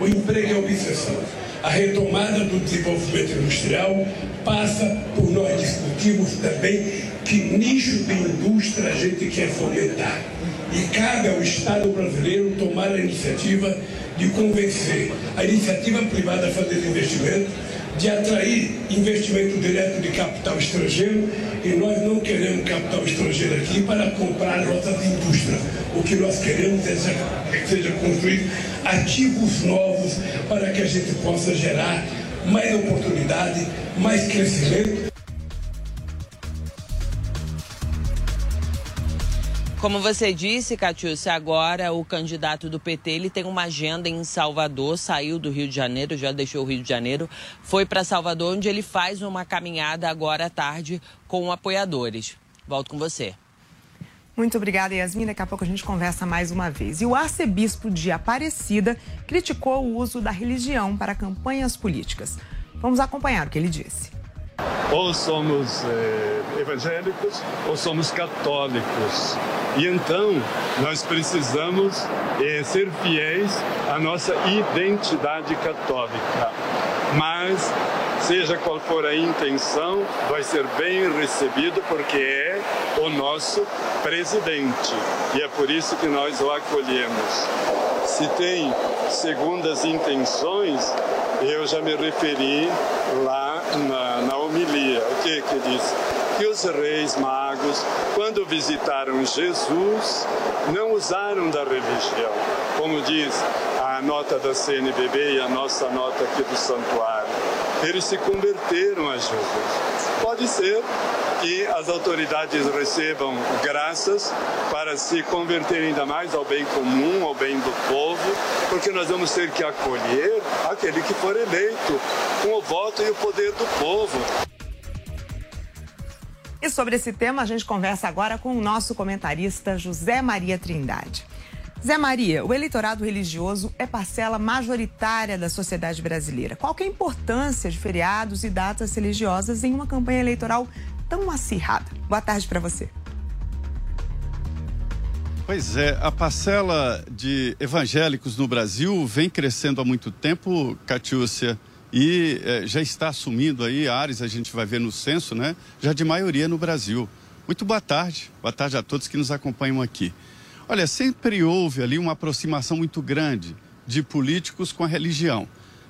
O emprego é obsessão. A retomada do desenvolvimento industrial passa por nós discutirmos também que nicho de indústria a gente quer fomentar. E cabe ao Estado brasileiro tomar a iniciativa de convencer a iniciativa privada a fazer investimento de atrair investimento direto de capital estrangeiro e nós não queremos capital estrangeiro aqui para comprar nossas indústrias. O que nós queremos é que seja construído ativos novos para que a gente possa gerar mais oportunidade, mais crescimento Como você disse, Catiúcia, agora o candidato do PT ele tem uma agenda em Salvador, saiu do Rio de Janeiro, já deixou o Rio de Janeiro, foi para Salvador, onde ele faz uma caminhada agora à tarde com apoiadores. Volto com você. Muito obrigada, Yasmin. Daqui a pouco a gente conversa mais uma vez. E o arcebispo de Aparecida criticou o uso da religião para campanhas políticas. Vamos acompanhar o que ele disse. Ou somos eh, evangélicos ou somos católicos. E então nós precisamos eh, ser fiéis à nossa identidade católica. Mas, seja qual for a intenção, vai ser bem recebido porque é o nosso presidente. E é por isso que nós o acolhemos. Se tem segundas intenções, eu já me referi lá na, na homilia. O que que diz? Que os reis magos, quando visitaram Jesus, não usaram da religião. Como diz a nota da CNBB e a nossa nota aqui do santuário. Eles se converteram a Jesus. Pode ser que as autoridades recebam graças para se converterem ainda mais ao bem comum, ao bem do povo, porque nós vamos ter que acolher aquele que for eleito com o voto e o poder do povo. E sobre esse tema, a gente conversa agora com o nosso comentarista José Maria Trindade. Zé Maria, o eleitorado religioso é parcela majoritária da sociedade brasileira. Qual é a importância de feriados e datas religiosas em uma campanha eleitoral tão acirrada? Boa tarde para você. Pois é, a parcela de evangélicos no Brasil vem crescendo há muito tempo, Catiúcia, e é, já está assumindo aí áreas, a gente vai ver no censo, né? Já de maioria no Brasil. Muito boa tarde, boa tarde a todos que nos acompanham aqui. Olha, sempre houve ali uma aproximação muito grande de políticos com a religião.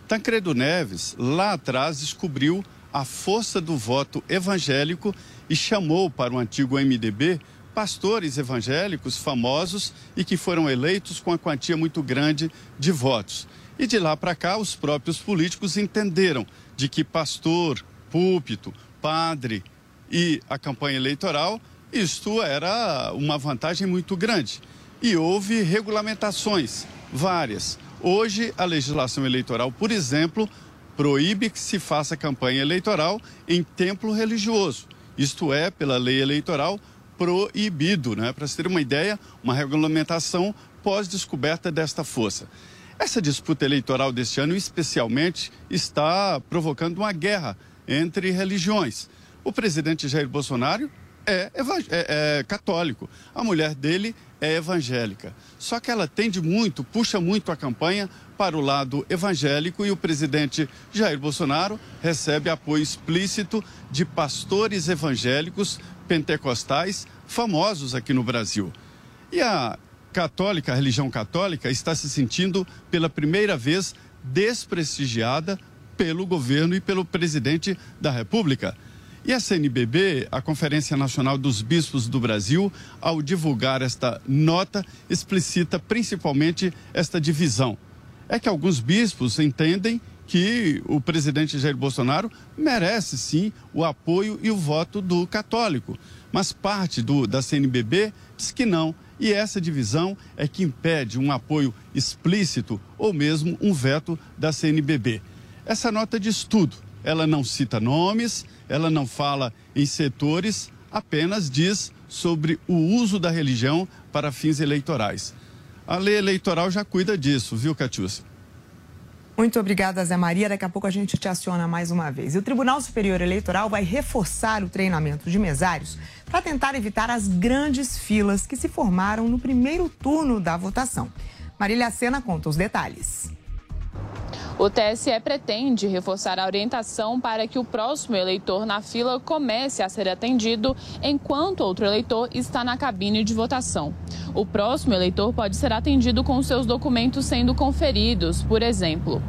Tancredo Neves, lá atrás, descobriu a força do voto evangélico e chamou para o antigo MDB pastores evangélicos famosos e que foram eleitos com a quantia muito grande de votos. E de lá para cá, os próprios políticos entenderam de que pastor, púlpito, padre e a campanha eleitoral isto era uma vantagem muito grande. E houve regulamentações, várias. Hoje, a legislação eleitoral, por exemplo, proíbe que se faça campanha eleitoral em templo religioso. Isto é, pela lei eleitoral, proibido, né? Para se ter uma ideia, uma regulamentação pós-descoberta desta força. Essa disputa eleitoral deste ano, especialmente, está provocando uma guerra entre religiões. O presidente Jair Bolsonaro é, é, é, católico, a mulher dele é evangélica. Só que ela tende muito, puxa muito a campanha para o lado evangélico e o presidente Jair Bolsonaro recebe apoio explícito de pastores evangélicos pentecostais famosos aqui no Brasil. E a católica, a religião católica, está se sentindo pela primeira vez desprestigiada pelo governo e pelo presidente da República. E a CNBB, a Conferência Nacional dos Bispos do Brasil, ao divulgar esta nota, explicita principalmente esta divisão. É que alguns bispos entendem que o presidente Jair Bolsonaro merece sim o apoio e o voto do católico. Mas parte do, da CNBB diz que não. E essa divisão é que impede um apoio explícito ou mesmo um veto da CNBB. Essa nota diz tudo. Ela não cita nomes, ela não fala em setores, apenas diz sobre o uso da religião para fins eleitorais. A lei eleitoral já cuida disso, viu, Catiúcia? Muito obrigada, Zé Maria. Daqui a pouco a gente te aciona mais uma vez. E o Tribunal Superior Eleitoral vai reforçar o treinamento de mesários para tentar evitar as grandes filas que se formaram no primeiro turno da votação. Marília Sena conta os detalhes. O TSE pretende reforçar a orientação para que o próximo eleitor na fila comece a ser atendido enquanto outro eleitor está na cabine de votação. O próximo eleitor pode ser atendido com seus documentos sendo conferidos, por exemplo.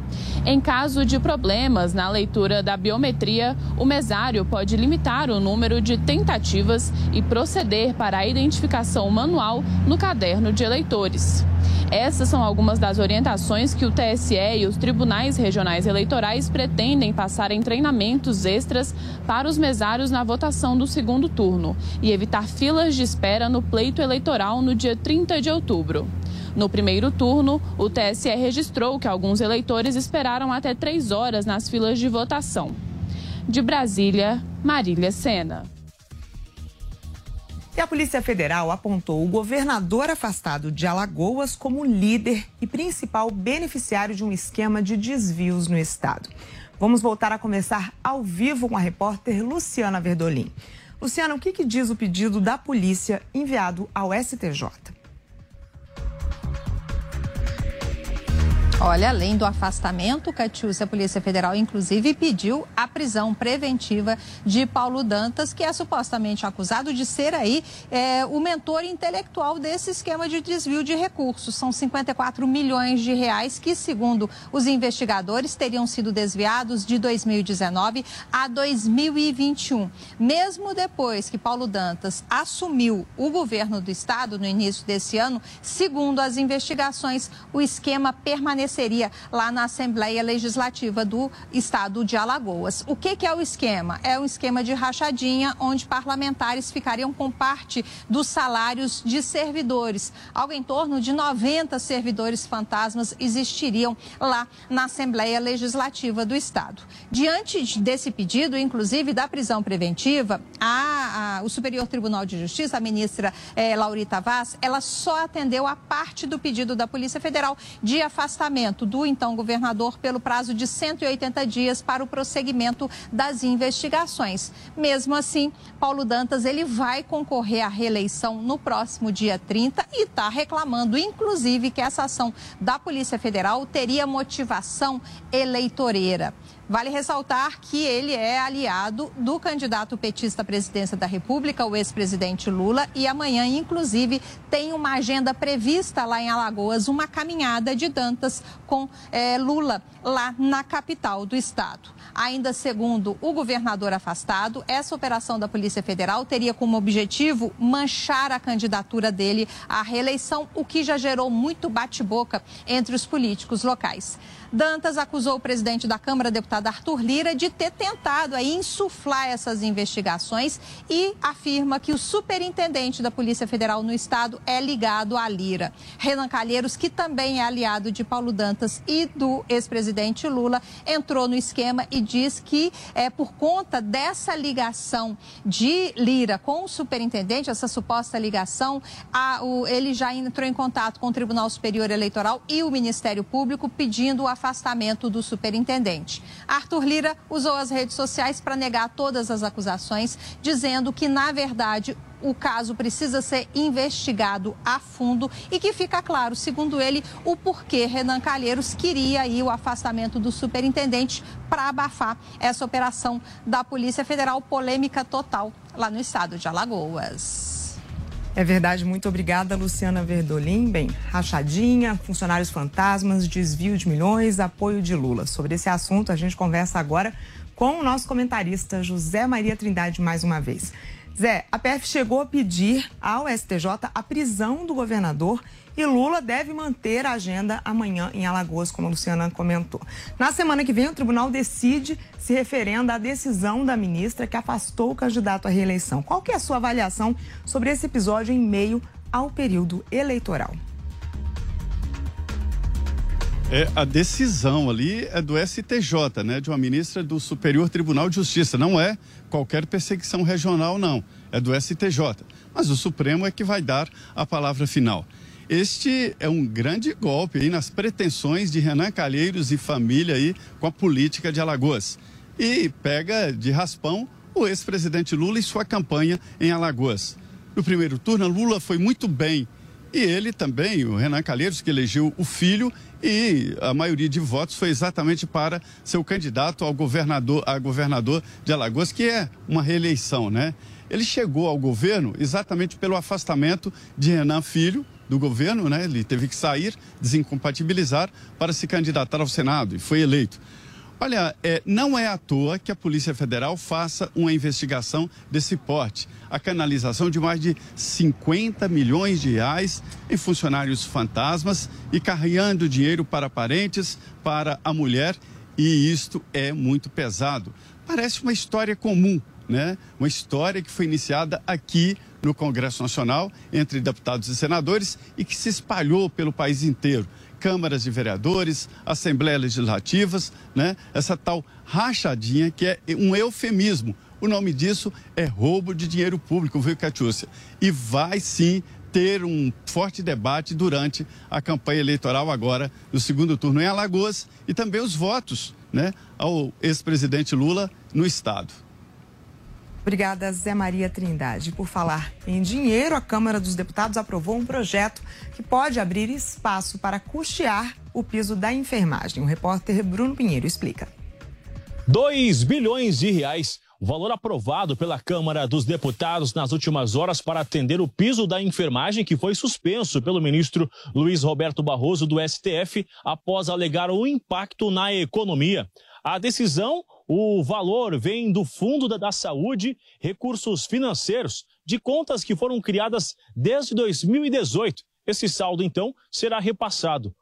Em caso de problemas na leitura da biometria, o mesário pode limitar o número de tentativas e proceder para a identificação manual no caderno de eleitores. Essas são algumas das orientações que o TSE e os tribunais regionais eleitorais pretendem passar em treinamentos extras para os mesários na votação do segundo turno e evitar filas de espera no pleito eleitoral no dia 30 de outubro. No primeiro turno, o TSE registrou que alguns eleitores esperaram até três horas nas filas de votação. De Brasília, Marília Sena. E a Polícia Federal apontou o governador afastado de Alagoas como líder e principal beneficiário de um esquema de desvios no estado. Vamos voltar a começar ao vivo com a repórter Luciana Verdolim. Luciana, o que, que diz o pedido da polícia enviado ao STJ? Olha, além do afastamento, Catiúcia, a Polícia Federal, inclusive, pediu a prisão preventiva de Paulo Dantas, que é supostamente acusado de ser aí é, o mentor intelectual desse esquema de desvio de recursos. São 54 milhões de reais que, segundo os investigadores, teriam sido desviados de 2019 a 2021. Mesmo depois que Paulo Dantas assumiu o governo do estado no início desse ano, segundo as investigações, o esquema permaneceu aconteceria lá na Assembleia Legislativa do Estado de Alagoas. O que, que é o esquema? É um esquema de rachadinha, onde parlamentares ficariam com parte dos salários de servidores. Algo em torno de 90 servidores fantasmas existiriam lá na Assembleia Legislativa do Estado. Diante desse pedido, inclusive da prisão preventiva, a, a, o Superior Tribunal de Justiça, a ministra eh, Laurita Vaz, ela só atendeu a parte do pedido da Polícia Federal de afastamento do então governador pelo prazo de 180 dias para o prosseguimento das investigações. Mesmo assim, Paulo Dantas ele vai concorrer à reeleição no próximo dia 30 e está reclamando, inclusive, que essa ação da Polícia Federal teria motivação eleitoreira. Vale ressaltar que ele é aliado do candidato petista à presidência da República, o ex-presidente Lula, e amanhã, inclusive, tem uma agenda prevista lá em Alagoas, uma caminhada de Dantas com é, Lula lá na capital do estado. Ainda segundo o governador afastado, essa operação da Polícia Federal teria como objetivo manchar a candidatura dele à reeleição, o que já gerou muito bate-boca entre os políticos locais. Dantas acusou o presidente da Câmara, deputado Arthur Lira, de ter tentado aí insuflar essas investigações e afirma que o superintendente da Polícia Federal no estado é ligado a Lira. Renan Calheiros, que também é aliado de Paulo Dantas e do ex-presidente Lula, entrou no esquema e diz que é por conta dessa ligação de Lira com o superintendente, essa suposta ligação, a, o, ele já entrou em contato com o Tribunal Superior Eleitoral e o Ministério Público pedindo o afastamento do superintendente. Arthur Lira usou as redes sociais para negar todas as acusações, dizendo que, na verdade, o caso precisa ser investigado a fundo e que fica claro, segundo ele, o porquê Renan Calheiros queria aí o afastamento do superintendente para abafar essa operação da Polícia Federal, polêmica total lá no estado de Alagoas. É verdade, muito obrigada, Luciana Verdolim. Bem, rachadinha, funcionários fantasmas, desvio de milhões, apoio de Lula. Sobre esse assunto, a gente conversa agora com o nosso comentarista José Maria Trindade mais uma vez. Zé, a PF chegou a pedir ao STJ a prisão do governador e Lula deve manter a agenda amanhã em Alagoas, como a Luciana comentou. Na semana que vem, o tribunal decide se referenda à decisão da ministra que afastou o candidato à reeleição. Qual que é a sua avaliação sobre esse episódio em meio ao período eleitoral? É, a decisão ali é do STJ, né, de uma ministra do Superior Tribunal de Justiça. Não é qualquer perseguição regional, não. É do STJ. Mas o Supremo é que vai dar a palavra final. Este é um grande golpe aí nas pretensões de Renan Calheiros e família aí com a política de Alagoas. E pega de raspão o ex-presidente Lula e sua campanha em Alagoas. No primeiro turno, Lula foi muito bem e ele também, o Renan Calheiros, que elegeu o filho, e a maioria de votos foi exatamente para seu candidato ao governador, a governador de Alagoas, que é uma reeleição, né? Ele chegou ao governo exatamente pelo afastamento de Renan Filho do governo, né? Ele teve que sair, desincompatibilizar para se candidatar ao Senado e foi eleito. Olha, é, não é à toa que a Polícia Federal faça uma investigação desse porte. A canalização de mais de 50 milhões de reais em funcionários fantasmas e carreando dinheiro para parentes, para a mulher, e isto é muito pesado. Parece uma história comum, né? Uma história que foi iniciada aqui no Congresso Nacional entre deputados e senadores e que se espalhou pelo país inteiro câmaras de vereadores, assembleias legislativas, né? Essa tal rachadinha que é um eufemismo. O nome disso é roubo de dinheiro público, viu, Catiúcia? E vai sim ter um forte debate durante a campanha eleitoral agora, no segundo turno em Alagoas, e também os votos né, ao ex-presidente Lula no Estado. Obrigada, Zé Maria Trindade. Por falar em dinheiro, a Câmara dos Deputados aprovou um projeto que pode abrir espaço para custear o piso da enfermagem. O repórter Bruno Pinheiro explica. 2 bilhões de reais, valor aprovado pela Câmara dos Deputados nas últimas horas para atender o piso da enfermagem que foi suspenso pelo ministro Luiz Roberto Barroso do STF após alegar o impacto na economia. A decisão o valor vem do Fundo da, Saúde, recursos financeiros, de contas que foram criadas desde 2018. Esse saldo, então, será repassado.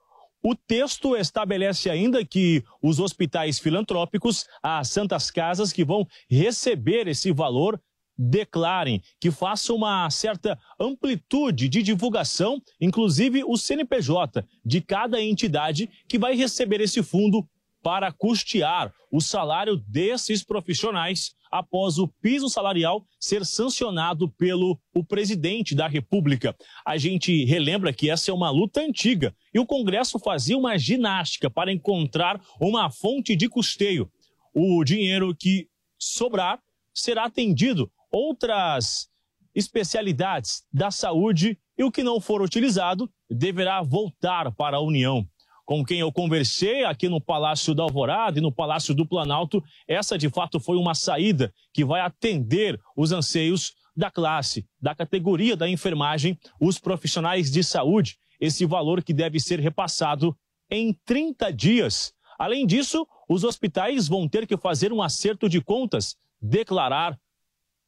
O texto estabelece ainda que os hospitais filantrópicos, as santas casas que vão receber esse valor, declarem, que façam uma certa amplitude de divulgação, inclusive o CNPJ de cada entidade que vai receber esse fundo para custear o salário desses profissionais após o piso salarial ser sancionado pelo o presidente da República. A gente relembra que essa é uma luta antiga e o Congresso fazia uma ginástica para encontrar uma fonte de custeio. O dinheiro que sobrar será atendido outras especialidades da saúde e o que não for utilizado deverá voltar para a União com quem eu conversei aqui no Palácio da Alvorada e no Palácio do Planalto, essa de fato foi uma saída que vai atender os anseios da classe, da categoria da enfermagem, os profissionais de saúde, esse valor que deve ser repassado em 30 dias. Além disso, os hospitais vão ter que fazer um acerto de contas, declarar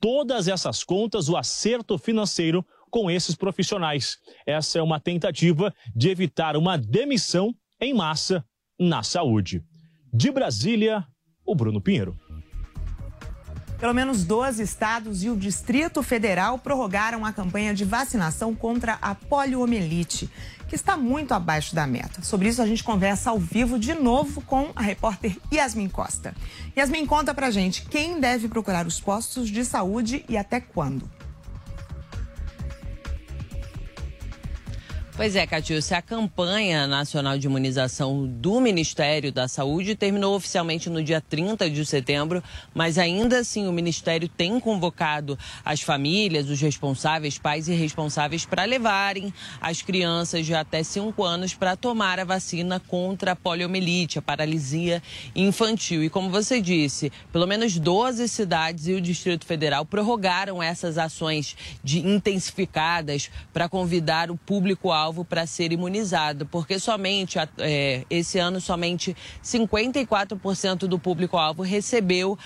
todas essas contas, o acerto financeiro com esses profissionais. Essa é uma tentativa de evitar uma demissão em massa na saúde. De Brasília, o Bruno Pinheiro. Pelo menos 12 estados e o Distrito Federal prorrogaram a campanha de vacinação contra a poliomielite, que está muito abaixo da meta. Sobre isso, a gente conversa ao vivo de novo com a repórter Yasmin Costa. Yasmin, conta pra gente quem deve procurar os postos de saúde e até quando. Pois é, Catiúcia, a campanha nacional de imunização do Ministério da Saúde terminou oficialmente no dia 30 de setembro, mas ainda assim o Ministério tem convocado as famílias, os responsáveis, pais e responsáveis para levarem as crianças de até 5 anos para tomar a vacina contra a poliomielite, a paralisia infantil. E como você disse, pelo menos 12 cidades e o Distrito Federal prorrogaram essas ações de intensificadas para convidar o público-alvo alvo para ser imunizado, porque somente é, esse ano somente 54% do público-alvo recebeu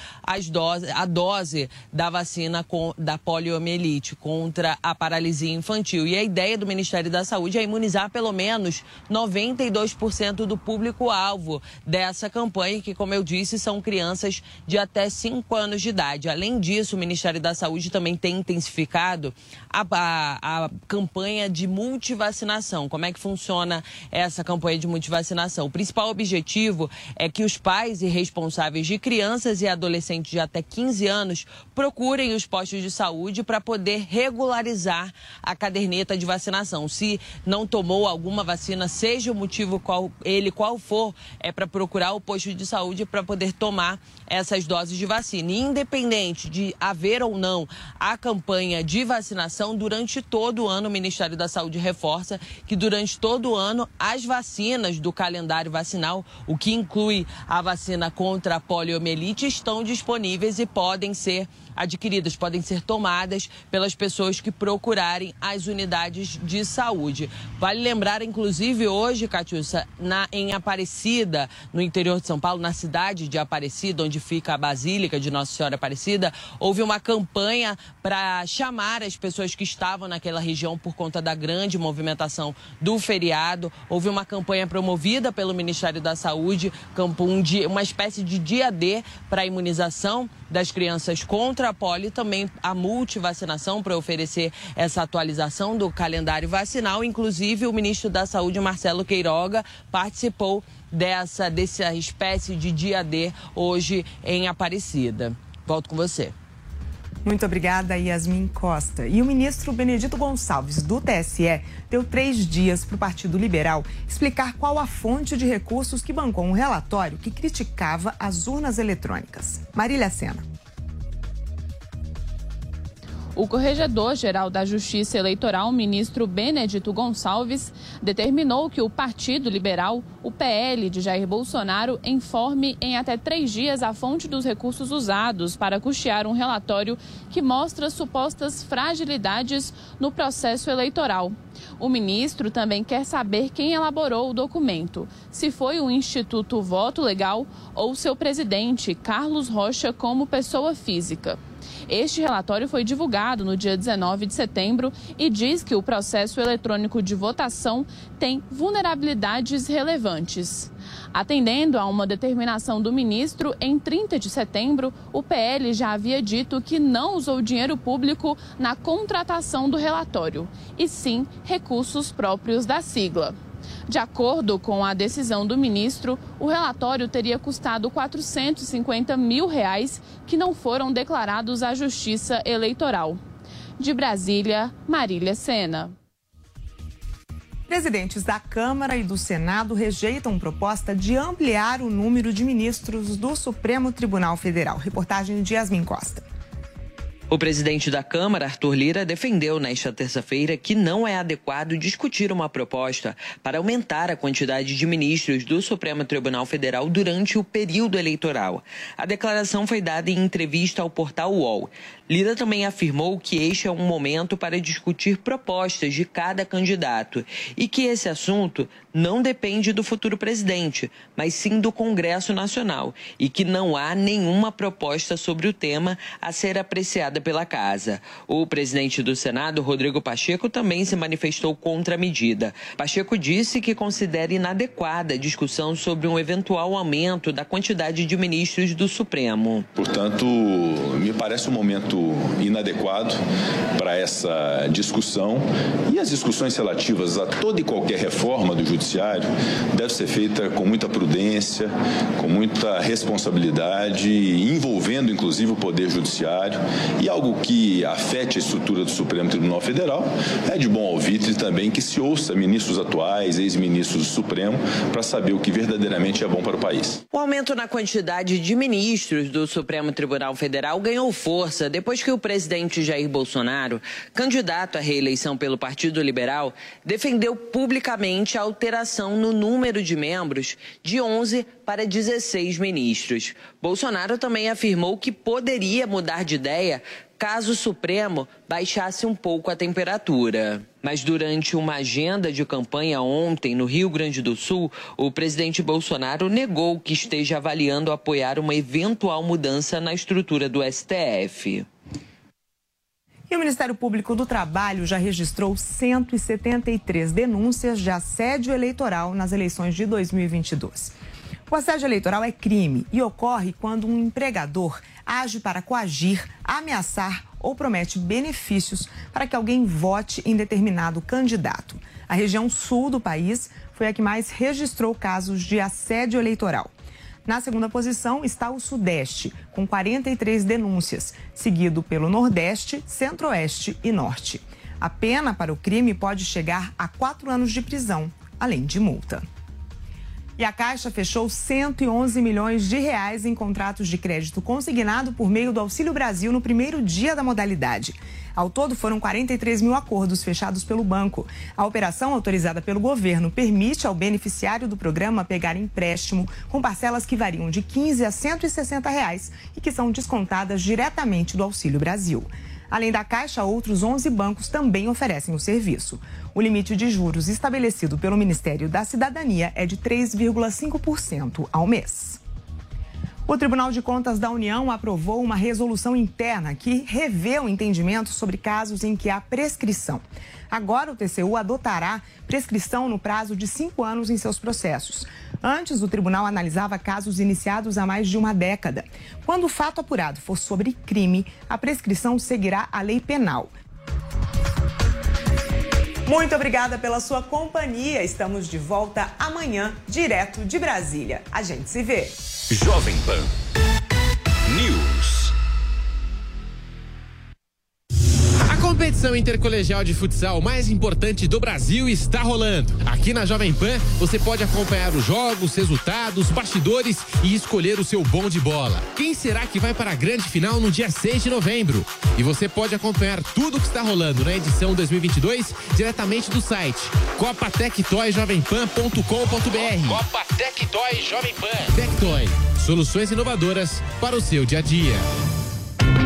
dose, a dose da vacina com, da poliomielite contra a paralisia infantil. E a ideia do Ministério da Saúde é imunizar pelo menos 92% do público-alvo dessa campanha, que, como eu disse, são crianças de até 5 anos de idade. Além disso, o Ministério da Saúde também tem intensificado a, a, a campanha de multivacinação multivacinação. Como é que funciona essa campanha de multivacinação? O principal objetivo é que os pais e responsáveis de crianças e adolescentes de até 15 anos procurem os postos de saúde para poder regularizar a caderneta de vacinação. Se não tomou alguma vacina, seja o motivo qual ele qual for, é para procurar o posto de saúde para poder tomar essas doses de vacina. E independente de haver ou não a campanha de vacinação, durante todo o ano o Ministério da Saúde reforça que durante todo o ano as vacinas do calendário vacinal, o que inclui a vacina contra a poliomielite, estão disponíveis e podem ser adquiridas, podem ser tomadas pelas pessoas que procurarem as unidades de saúde. Vale lembrar, inclusive, hoje, Catiúcia, na, em Aparecida, no interior de São Paulo, na cidade de Aparecida, onde fica a Basílica de Nossa Senhora Aparecida, houve uma campanha para chamar as pessoas que estavam naquela região por conta da grande movimentação do feriado. Houve uma campanha promovida pelo Ministério da Saúde, uma espécie de dia D para a imunização das crianças contra a polio e também a multivacinação para oferecer essa atualização do calendário vacinal. Inclusive, o ministro da Saúde, Marcelo Queiroga, participou dessa, dessa espécie de dia D hoje em Aparecida. Volto com você. Muito obrigada, Yasmin Costa. E o ministro Benedito Gonçalves, do TSE, deu três dias para o Partido Liberal explicar qual a fonte de recursos que bancou um relatório que criticava as urnas eletrônicas. Marília Sena. O Corregedor-Geral da Justiça Eleitoral, ministro Benedito Gonçalves, determinou que o Partido Liberal, o PL de Jair Bolsonaro, informe em até três dias a fonte dos recursos usados para custear um relatório que mostra supostas fragilidades no processo eleitoral. O ministro também quer saber quem elaborou o documento, se foi o Instituto Voto Legal ou seu presidente, Carlos Rocha, como pessoa física. Este relatório foi divulgado no dia 19 de setembro e diz que o processo eletrônico de votação tem vulnerabilidades relevantes. Atendendo a uma determinação do ministro, em 30 de setembro, o PL já havia dito que não usou dinheiro público na contratação do relatório, e sim recursos próprios da sigla. De acordo com a decisão do ministro, o relatório teria custado 450 mil reais que não foram declarados à Justiça Eleitoral. De Brasília, Marília Sena. Presidentes da Câmara e do Senado rejeitam proposta de ampliar o número de ministros do Supremo Tribunal Federal. Reportagem de Yasmin Costa. O presidente da Câmara, Arthur Lira, defendeu nesta terça-feira que não é adequado discutir uma proposta para aumentar a quantidade de ministros do Supremo Tribunal Federal durante o período eleitoral. A declaração foi dada em entrevista ao portal UOL. Lira também afirmou que este é um momento para discutir propostas de cada candidato e que esse assunto não depende do futuro presidente, mas sim do Congresso Nacional e que não há nenhuma proposta sobre o tema a ser apreciada pela casa. O presidente do Senado, Rodrigo Pacheco, também se manifestou contra a medida. Pacheco disse que considera inadequada a discussão sobre um eventual aumento da quantidade de ministros do Supremo. Portanto, me parece um momento inadequado para essa discussão e as discussões relativas a toda e qualquer reforma do judiciário deve ser feita com muita prudência, com muita responsabilidade, envolvendo inclusive o poder judiciário e algo que afete a estrutura do Supremo Tribunal Federal é de bom alvitre também que se ouça ministros atuais, ex-ministros do Supremo, para saber o que verdadeiramente é bom para o país. O aumento na quantidade de ministros do Supremo Tribunal Federal ganhou força depois que o presidente Jair Bolsonaro, candidato à reeleição pelo Partido Liberal, defendeu publicamente a alteração no número de membros de 11 para 16 ministros. Bolsonaro também afirmou que poderia mudar de ideia caso o Supremo baixasse um pouco a temperatura. Mas durante uma agenda de campanha ontem no Rio Grande do Sul, o presidente Bolsonaro negou que esteja avaliando apoiar uma eventual mudança na estrutura do STF. E o Ministério Público do Trabalho já registrou 173 denúncias de assédio eleitoral nas eleições de 2022. O assédio eleitoral é crime e ocorre quando um empregador age para coagir, ameaçar ou promete benefícios para que alguém vote em determinado candidato. A região sul do país foi a que mais registrou casos de assédio eleitoral. Na segunda posição está o Sudeste, com 43 denúncias, seguido pelo Nordeste, Centro-Oeste e Norte. A pena para o crime pode chegar a quatro anos de prisão, além de multa. E a Caixa fechou 111 milhões de reais em contratos de crédito consignado por meio do Auxílio Brasil no primeiro dia da modalidade. Ao todo, foram 43 mil acordos fechados pelo banco. A operação, autorizada pelo governo, permite ao beneficiário do programa pegar empréstimo com parcelas que variam de 15 a 160 reais e que são descontadas diretamente do Auxílio Brasil. Além da Caixa, outros 11 bancos também oferecem o serviço. O limite de juros estabelecido pelo Ministério da Cidadania é de 3,5% ao mês. O Tribunal de Contas da União aprovou uma resolução interna que revê o entendimento sobre casos em que há prescrição. Agora, o TCU adotará prescrição no prazo de cinco anos em seus processos. Antes, o tribunal analisava casos iniciados há mais de uma década. Quando o fato apurado for sobre crime, a prescrição seguirá a lei penal. Muito obrigada pela sua companhia. Estamos de volta amanhã, direto de Brasília. A gente se vê. Jovem Pan News. Competição intercolegial de futsal mais importante do Brasil está rolando. Aqui na Jovem Pan, você pode acompanhar os jogos, resultados, bastidores e escolher o seu bom de bola. Quem será que vai para a grande final no dia 6 de novembro? E você pode acompanhar tudo o que está rolando na edição 2022 diretamente do site copatectoyjovempan.com.br. Copa Tectoy Jovem Pan. Tectoy, soluções inovadoras para o seu dia a dia.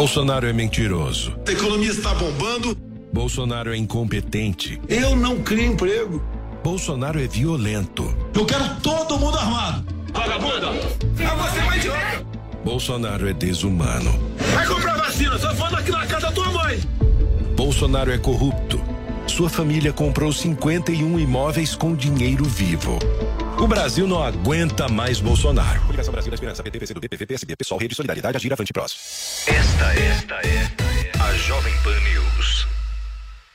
Bolsonaro é mentiroso. A economia está bombando. Bolsonaro é incompetente. Eu não crio emprego. Bolsonaro é violento. Eu quero todo mundo armado. Vagabunda! Ah, você é uma idiota! Bolsonaro é desumano. Vai comprar vacina, só falando aqui na casa da tua mãe. Bolsonaro é corrupto. Sua família comprou 51 imóveis com dinheiro vivo. O Brasil não aguenta mais Bolsonaro. Coligação Brasil da Esperança, PT, PCdoB, PVP, PSB, PSOL, Rede Solidariedade, Agir, Avante Prós. Esta é, esta é a Jovem Pan News.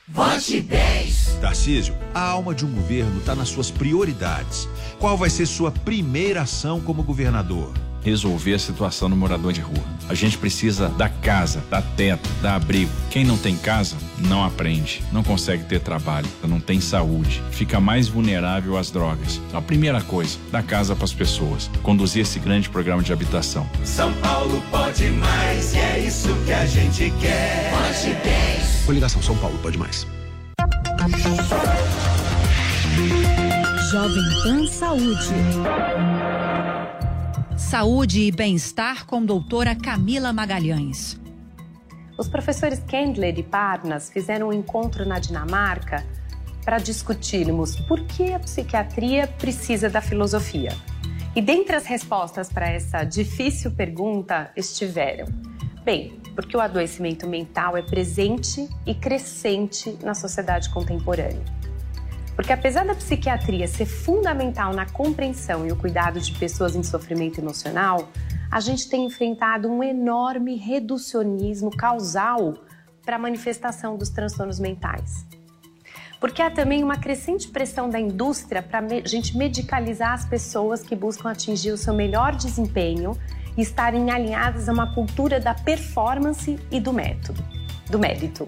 Vote 10. Tarcísio, a alma de um governo está nas suas prioridades. Qual vai ser sua primeira ação como governador? Resolver a situação do morador de rua. A gente precisa da casa, da teto, da abrigo. Quem não tem casa, não aprende, não consegue ter trabalho, não tem saúde, fica mais vulnerável às drogas. Então, a primeira coisa, dar casa para as pessoas, conduzir esse grande programa de habitação. São Paulo pode mais e é isso que a gente quer. Pode 10. Coligação São Paulo pode mais. Jovem Pan Saúde. Saúde e bem-estar com doutora Camila Magalhães. Os professores Kendler e Parnas fizeram um encontro na Dinamarca para discutirmos por que a psiquiatria precisa da filosofia. E dentre as respostas para essa difícil pergunta estiveram: bem, porque o adoecimento mental é presente e crescente na sociedade contemporânea. Porque apesar da psiquiatria ser fundamental na compreensão e o cuidado de pessoas em sofrimento emocional, a gente tem enfrentado um enorme reducionismo causal para a manifestação dos transtornos mentais. Porque há também uma crescente pressão da indústria para a gente medicalizar as pessoas que buscam atingir o seu melhor desempenho e estarem alinhadas a uma cultura da performance e do método, do mérito.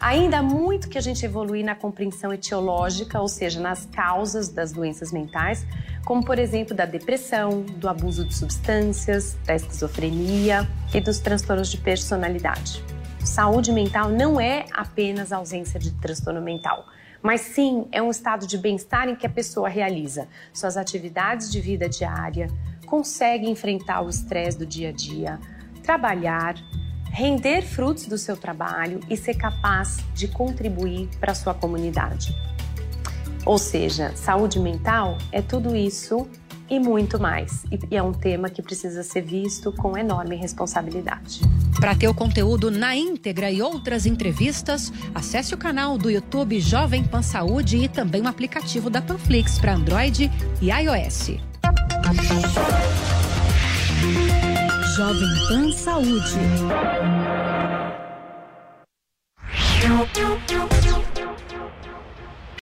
Ainda há muito que a gente evoluir na compreensão etiológica, ou seja, nas causas das doenças mentais, como por exemplo da depressão, do abuso de substâncias, da esquizofrenia e dos transtornos de personalidade. Saúde mental não é apenas ausência de transtorno mental, mas sim é um estado de bem-estar em que a pessoa realiza suas atividades de vida diária, consegue enfrentar o estresse do dia a dia, trabalhar, render frutos do seu trabalho e ser capaz de contribuir para a sua comunidade. Ou seja, saúde mental é tudo isso e muito mais. E é um tema que precisa ser visto com enorme responsabilidade. Para ter o conteúdo na íntegra e outras entrevistas, acesse o canal do YouTube Jovem Pan Saúde e também o aplicativo da Panflix para Android e iOS. Jovem Pan Saúde.